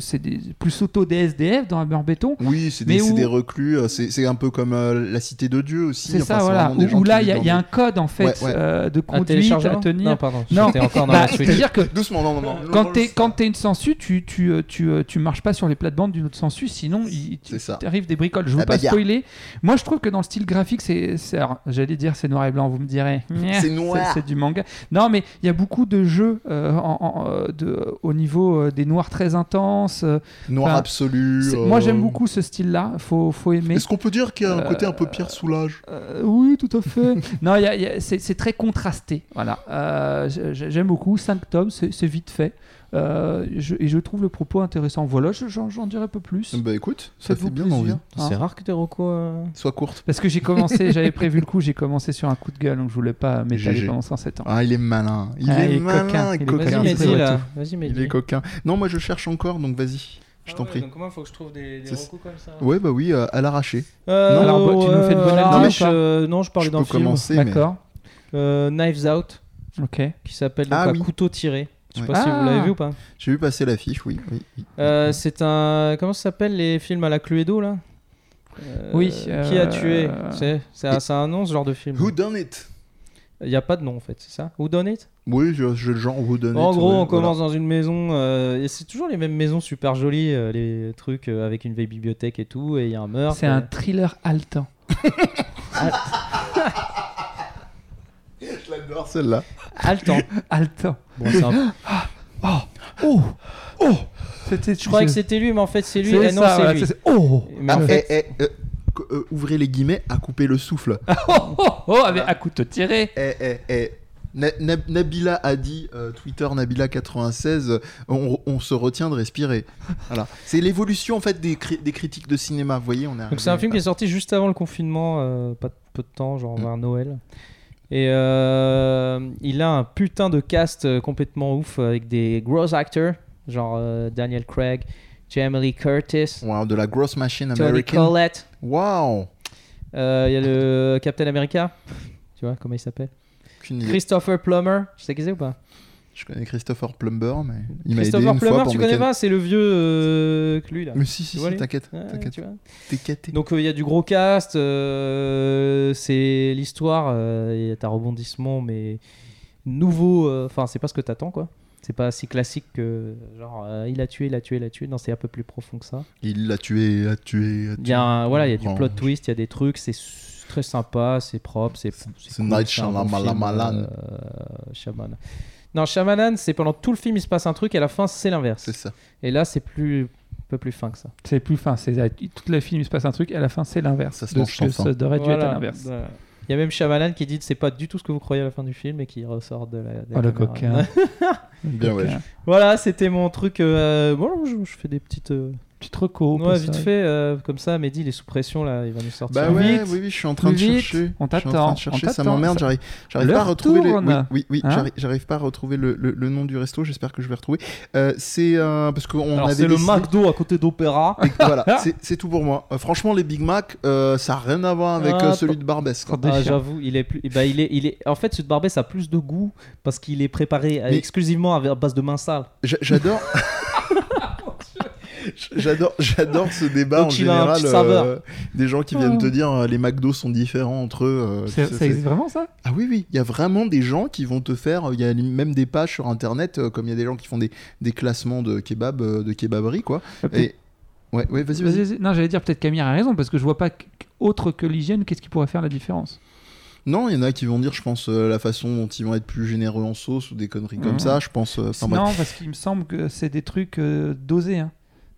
c'est plus auto des SDF dans Hammer Béton. Oui, c'est des, des reclus. euh, C'est c'est un peu comme euh, la cité de Dieu aussi. C'est Enfin, ça, voilà. Où, là, il y, a- y un code en fait Ouais, ouais. euh, de conduite à tenir. Non pardon, Non. encore dans Bah, la. C'est-à-dire que Doucement, non, non, non. quand t'es quand t'es une sensu, tu tu tu tu marches pas sur les plates-bandes d'une autre sensu, sinon il t'arrive des bricoles. Je veux pas spoiler. Moi, je trouve que dans le style graphique, c'est j'allais dire c'est noir et blanc. Vous me direz. C'est noir. C'est du manga. Non, mais il y a beaucoup de jeux euh, en- en- euh, de, au niveau euh, des noirs très intenses. Noir Enfin, absolu. euh, Moi, j'aime beaucoup ce style-là. Faut faut aimer. Est-ce qu'on peut dire qu'il y a un Euh, côté un peu Pierre Soulage? oui, tout à fait. non, c'est très contrasté. Voilà. J'aime beaucoup. 5 tomes, c'est vite fait. Euh, je- et je trouve le propos intéressant. Voilà, je- j'en j'en dirai pas plus. Bah écoute, ça fait bien plaisir. envie. Hein. C'est rare que tes recos. euh, Sois courte. Parce que j'ai commencé, j'avais prévu le coup, j'ai commencé sur un coup de gueule, donc je voulais pas m'étaler pendant 107 ans. Ah, il est malin. Il Ah, est il est malin, coquin, il est coquin. Vas-y, là. Vas-y, Il Mehdi. est coquin. Non, moi je cherche encore, donc vas-y. Je Ah t'en ouais, prie. donc comment il faut que je trouve des, des recos comme ça Ouais, bah oui, euh, à l'arraché. Euh, Alors, bah, tu nous fais une bonne l'arrache, ou pas euh, Non, je parlais Je d'un film. mais- D'accord. Euh, Knives Out, Ok. qui s'appelle Ah oui. couteau tiré. Je sais Ouais. pas si vous l'avez vu ou pas. J'ai vu passer l'affiche, oui. oui, oui. Euh, c'est un. Comment ça s'appelle les films à la Cluedo là? Euh, Oui, Qui euh, a tué C'est c'est un nom ce genre de film. Who done it? Il n'y a pas de nom en fait, c'est ça? Who Done It? Oui, j'ai le genre Who done En it. gros, ouais, on voilà. commence dans une maison, euh, et c'est toujours les mêmes maisons super jolies, euh, les trucs euh, avec une vieille bibliothèque et tout, et il y a un meurtre. C'est un thriller haletant. celle-là. Haletant. Haletant. Bon, c'est un- Oh Oh C'était. Je croyais que c'était lui, mais en fait c'est lui. C'est et non, ça, c'est voilà, lui. c'est- Oh Mais en Ah, fait, eh, eh, euh, co- euh, ouvrez les guillemets, à couper le souffle. Oh oh oh avec à coup de. Eh, eh, eh. Na- Na- Nabila a dit, euh, Twitter Nabila96, euh, on, on se retient de respirer. Voilà. C'est l'évolution en fait des, cri- des critiques de cinéma. Vous voyez, on est Donc c'est un film qui est sorti juste avant le confinement, euh, pas de- peu de temps, genre vers Noël. Et euh, il a un putain de cast euh, complètement ouf avec des gros acteurs, genre euh, Daniel Craig, Jamie Lee Curtis, Wow, de la grosse machine Tony américaine. Euh, Il y a le Captain America, tu vois comment il s'appelle? Christopher Plummer, tu sais qui c'est ou pas? Je connais Christopher Plumber, mais il m'a aidé une fois pour tu connais pas C'est le vieux euh, que lui là. Mais si, si, t'inquiète, t'inquiète. T'es caté. Donc euh, il y a du gros cast, euh, c'est l'histoire, il y a un rebondissement, mais nouveau, euh, enfin c'est pas ce que t'attends quoi. C'est pas si classique que genre il a tué, il a tué, il a tué. Non, c'est un peu plus profond que ça. Il l'a tué, a tué, a tué. Il y a un, voilà, il y a du plot twist, il y a des trucs, c'est très sympa, c'est propre, c'est c'est Night un bon Shyamalan. Euh, Shyamalan. Non, Shyamalan, c'est pendant tout le film il se passe un truc et à la fin c'est l'inverse. C'est ça. Et là c'est plus un peu plus fin que ça. C'est plus fin. C'est toute la film il se passe un truc et à la fin c'est l'inverse. Ça se de ce que ça devrait dû être l'inverse. Voilà. Il y a même Shyamalan qui dit que c'est pas du tout ce que vous croyez à la fin du film et qui ressort de la. de la Oh le coquin. Bien, Le ouais. Voilà, c'était mon truc. euh, bon, je, je fais des petites. euh, Petite reco. ouais, vite ça. fait, euh, comme ça. Mehdi, il est sous pression là, il va nous sortir. Bah ouais, Vite, oui, oui, je suis en train de vite, chercher. on t'attend, ça m'emmerde, ça- j'arrive, pas à retrouver les. Oui, oui, oui, Hein j'arrive- j'arrive pas à retrouver le, le- le nom du resto. J'espère que je vais retrouver. Euh, c'est euh, parce qu'on avait c'est le McDo à côté d'Opéra. Et voilà, c'est- tout pour moi. Euh, franchement, les Big Mac, euh, ça a rien à voir avec Ah, euh, celui de Barbès. Ah, j'avoue, il est plus. ben, il est, il est. En fait, ce de Barbès a plus de goût parce qu'il est préparé exclusivement à base de main sale. J'a- J'adore. J'adore, j'adore ce débat Donc, en général. euh, des gens qui viennent Oh. te dire euh, les McDo sont différents entre eux. euh, Ça existe vraiment ça? Ah oui, oui, il y a vraiment des gens qui vont te faire. Il y a même des pages sur internet, euh, comme il y a des gens qui font des, des classements de kebab, euh, de kebaberie, quoi. Et. Ouais, ouais, vas-y, Vas-y, vas-y. vas-y. Non, j'allais dire peut-être Camille a raison parce que je vois pas qu- autre que l'hygiène, qu'est-ce qui pourrait faire la différence? Non, il y en a qui vont dire, je pense, euh, la façon dont ils vont être plus généreux en sauce ou des conneries comme Mhm. ça. Je pense. euh, bref. Non, parce qu'il me semble que c'est des trucs euh, dosés. Hein.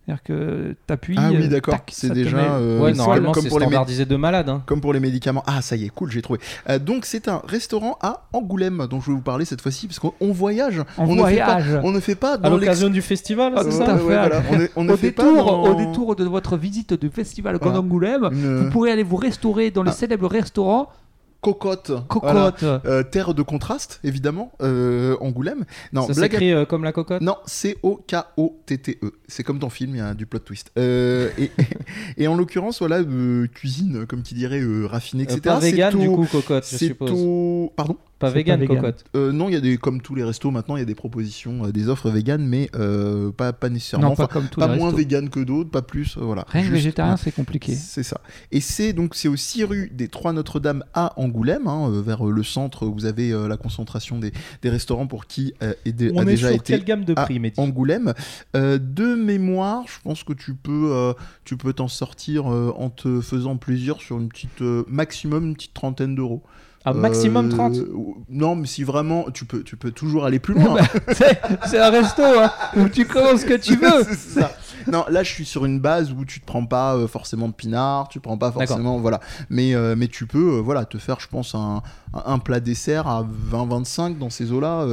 C'est-à-dire que t'appuies. Ah oui, euh, d'accord. C'est déjà. euh, ouais, normalement, comme c'est pour les standardisé de malade. hein. Comme pour les médicaments. Ah, ça y est, cool, j'ai trouvé. Euh, donc, c'est un restaurant à Angoulême dont je vais vous parler cette fois-ci, parce qu'on on voyage. On, ne fait pas- voyage. on ne fait pas À dans l'ex- l'occasion du festival, Ah, c'est ça à Ouais, fait. voilà. On ne- on ne Au fait pas détour, dans- au détour de votre visite du festival Voilà. Angoulême, Une vous pourrez aller vous restaurer dans le Ah. célèbre restaurant cocotte. Cocotte. Voilà. Euh, terre de contraste, évidemment, euh, Angoulême. Non, Ça blague à- s'écrit euh, comme la cocotte? Non, C-O-K-O-T-T-E. C'est comme dans le film, il y a du plot twist. Et, et en l'occurrence, voilà, cuisine, comme qui dirait, raffinée, etc. C'est vegan du au- coup cocotte, je C'est suppose. au... Pardon? Pas vegan pas vegan. cocotte. Euh, Non, il y a des, comme tous les restos maintenant, il y a des propositions, euh, des offres véganes, mais euh, pas, pas nécessairement. Non, pas comme tous pas les moins restos. vegan que d'autres, pas plus, euh, voilà. Rien que végétarien, ouais. c'est compliqué. C'est ça. Et c'est donc c'est au 6 rue des Trois Notre-Dame à Angoulême, hein, vers le centre où vous avez euh, la concentration des, des restaurants pour qui euh, est dé- On a est déjà sur été quelle gamme de à prix, Mehdi? Angoulême. Euh, de mémoire, je pense que tu peux euh, tu peux t'en sortir euh, en te faisant plaisir sur une petite euh, maximum une petite trentaine d'euros. À maximum Euh, 30 Non, mais si vraiment tu peux tu peux toujours aller plus loin. Bah, c'est c'est un resto, hein, où tu commandes ce que tu veux. C'est ça. Non, là je suis sur une base où tu te prends pas euh, forcément de pinard, tu prends pas forcément, voilà. Mais, euh, mais tu peux, euh, voilà, te faire, je pense, un, un- plat dessert à 20-25 dans ces eaux-là.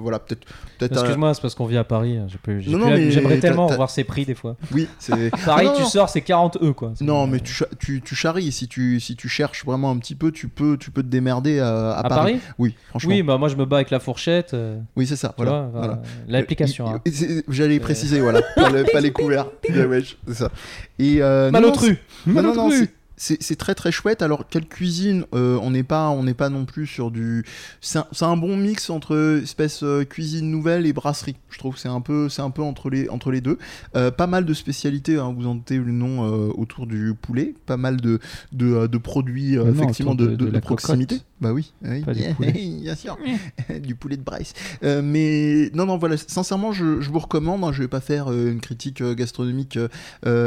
voilà, peut-être. un- Excuse-moi, c'est parce qu'on vit à Paris. mais J'aimerais tellement voir ces prix des fois. Oui, c'est. Paris, Ah, tu sors, c'est 40 E quoi. Non, mais tu, tu, tu charries. Si tu, si tu cherches vraiment un petit peu, tu peux, tu peux te démerder à, à À Paris. Paris Oui, franchement. Oui, Oui, bah moi je me bats avec la fourchette. euh, c'est ça. Voilà. vois, voilà. L'application. hein. J'allais préciser, voilà, pas, le- pas les couverts. Ouais, ouais, c'est ça. Et euh, Malotru. Non, non, non, Malotru. c'est- c'est très très chouette. Alors, quelle cuisine euh, On n'est pas, on n'est pas non plus sur du. C'est un, bon mix entre espèce euh, cuisine nouvelle et brasserie. Je trouve que c'est un peu, c'est un peu entre les entre les deux. Euh, pas mal de spécialités. hein, vous en doutez le nom autour du poulet. Pas mal de de, de produits non, effectivement de, de- proximité. cocotte. Bah oui, oui. Pas du poulet. bien sûr, du poulet de Bryce. Mais non, non, voilà. Sincèrement, je, je vous recommande. hein, je vais pas faire une critique gastronomique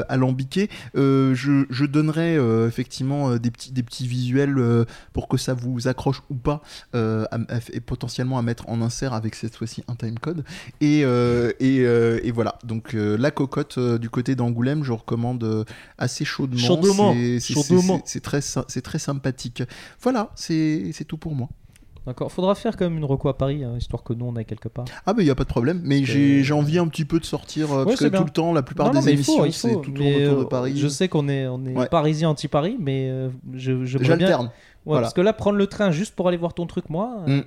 alambiquée. Je, je donnerai euh, effectivement euh, des, petits, des petits visuels euh, pour que ça vous accroche ou pas à- à- et potentiellement à mettre en insert avec cette fois-ci un timecode. Et, et, et voilà, donc la cocotte du côté d'Angoulême, je recommande assez chaudement. Chaudement, C'est- très, très sympathique. Voilà, c'est tout pour moi. D'accord. Faudra faire quand même une reco à Paris, hein, histoire que nous on aille quelque part. Ah bah il y a pas de problème, mais j'ai envie un petit peu de sortir euh, Ouais, parce que bien. tout le temps, la plupart Non, des mais émissions, c'est tout mais, tourne autour de euh, Paris. Je sais qu'on est, on est Ouais. parisien anti-Paris, mais euh, je, je bien. J'alterne. Ouais, Voilà. Parce que là, prendre le train juste pour aller voir ton truc, moi, Mm. je vais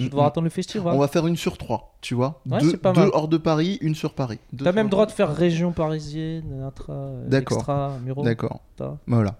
Mm, devoir mm. attendre le festival. On va faire une sur trois, tu vois. Ouais, deux hors de Paris, une sur Paris. T'as même droit de faire région parisienne, intra, D'accord. extra. D'accord. Voilà.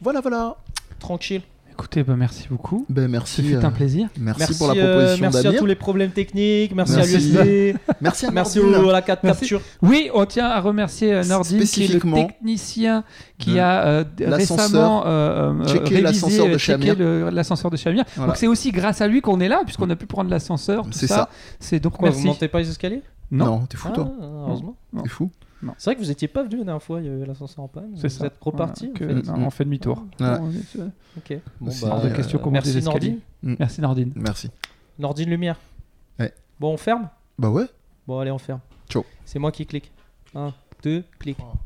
Voilà, voilà. Tranquille. Écoutez, bah, merci beaucoup. Ben merci. fut un euh, plaisir. Merci, pour la euh, proposition merci à tous les problèmes techniques. Merci, Merci. à l'USB. Merci à merci à la 4 Merci. capture. Oui, on tient à remercier euh, Nordine, qui est le technicien qui a euh, récemment euh, euh, Checké révisé, l'ascenseur de Chamir. le- l'ascenseur de Chamir. Voilà. Donc c'est aussi grâce à lui qu'on est là, puisqu'on a pu prendre l'ascenseur. tout C'est ça. C'est donc Quoi, vous merci. montez pas les escaliers? Non. Non, t'es fou toi. Ah, heureusement. T'es fou. C'est vrai que vous étiez pas venu la dernière fois, il y avait l'ascenseur en panne. C'est vous ça. êtes reparti. Voilà, que- on fait demi-tour. Euh, Ok. Bon, C'est bah, hors de question merci. Nordine. Merci Nordine. Merci. Nordine Lumière. Ouais. Bon, on ferme? Bah ouais. Bon, allez, on ferme. Ciao. C'est moi qui clique. 1, 2, clique. Oh.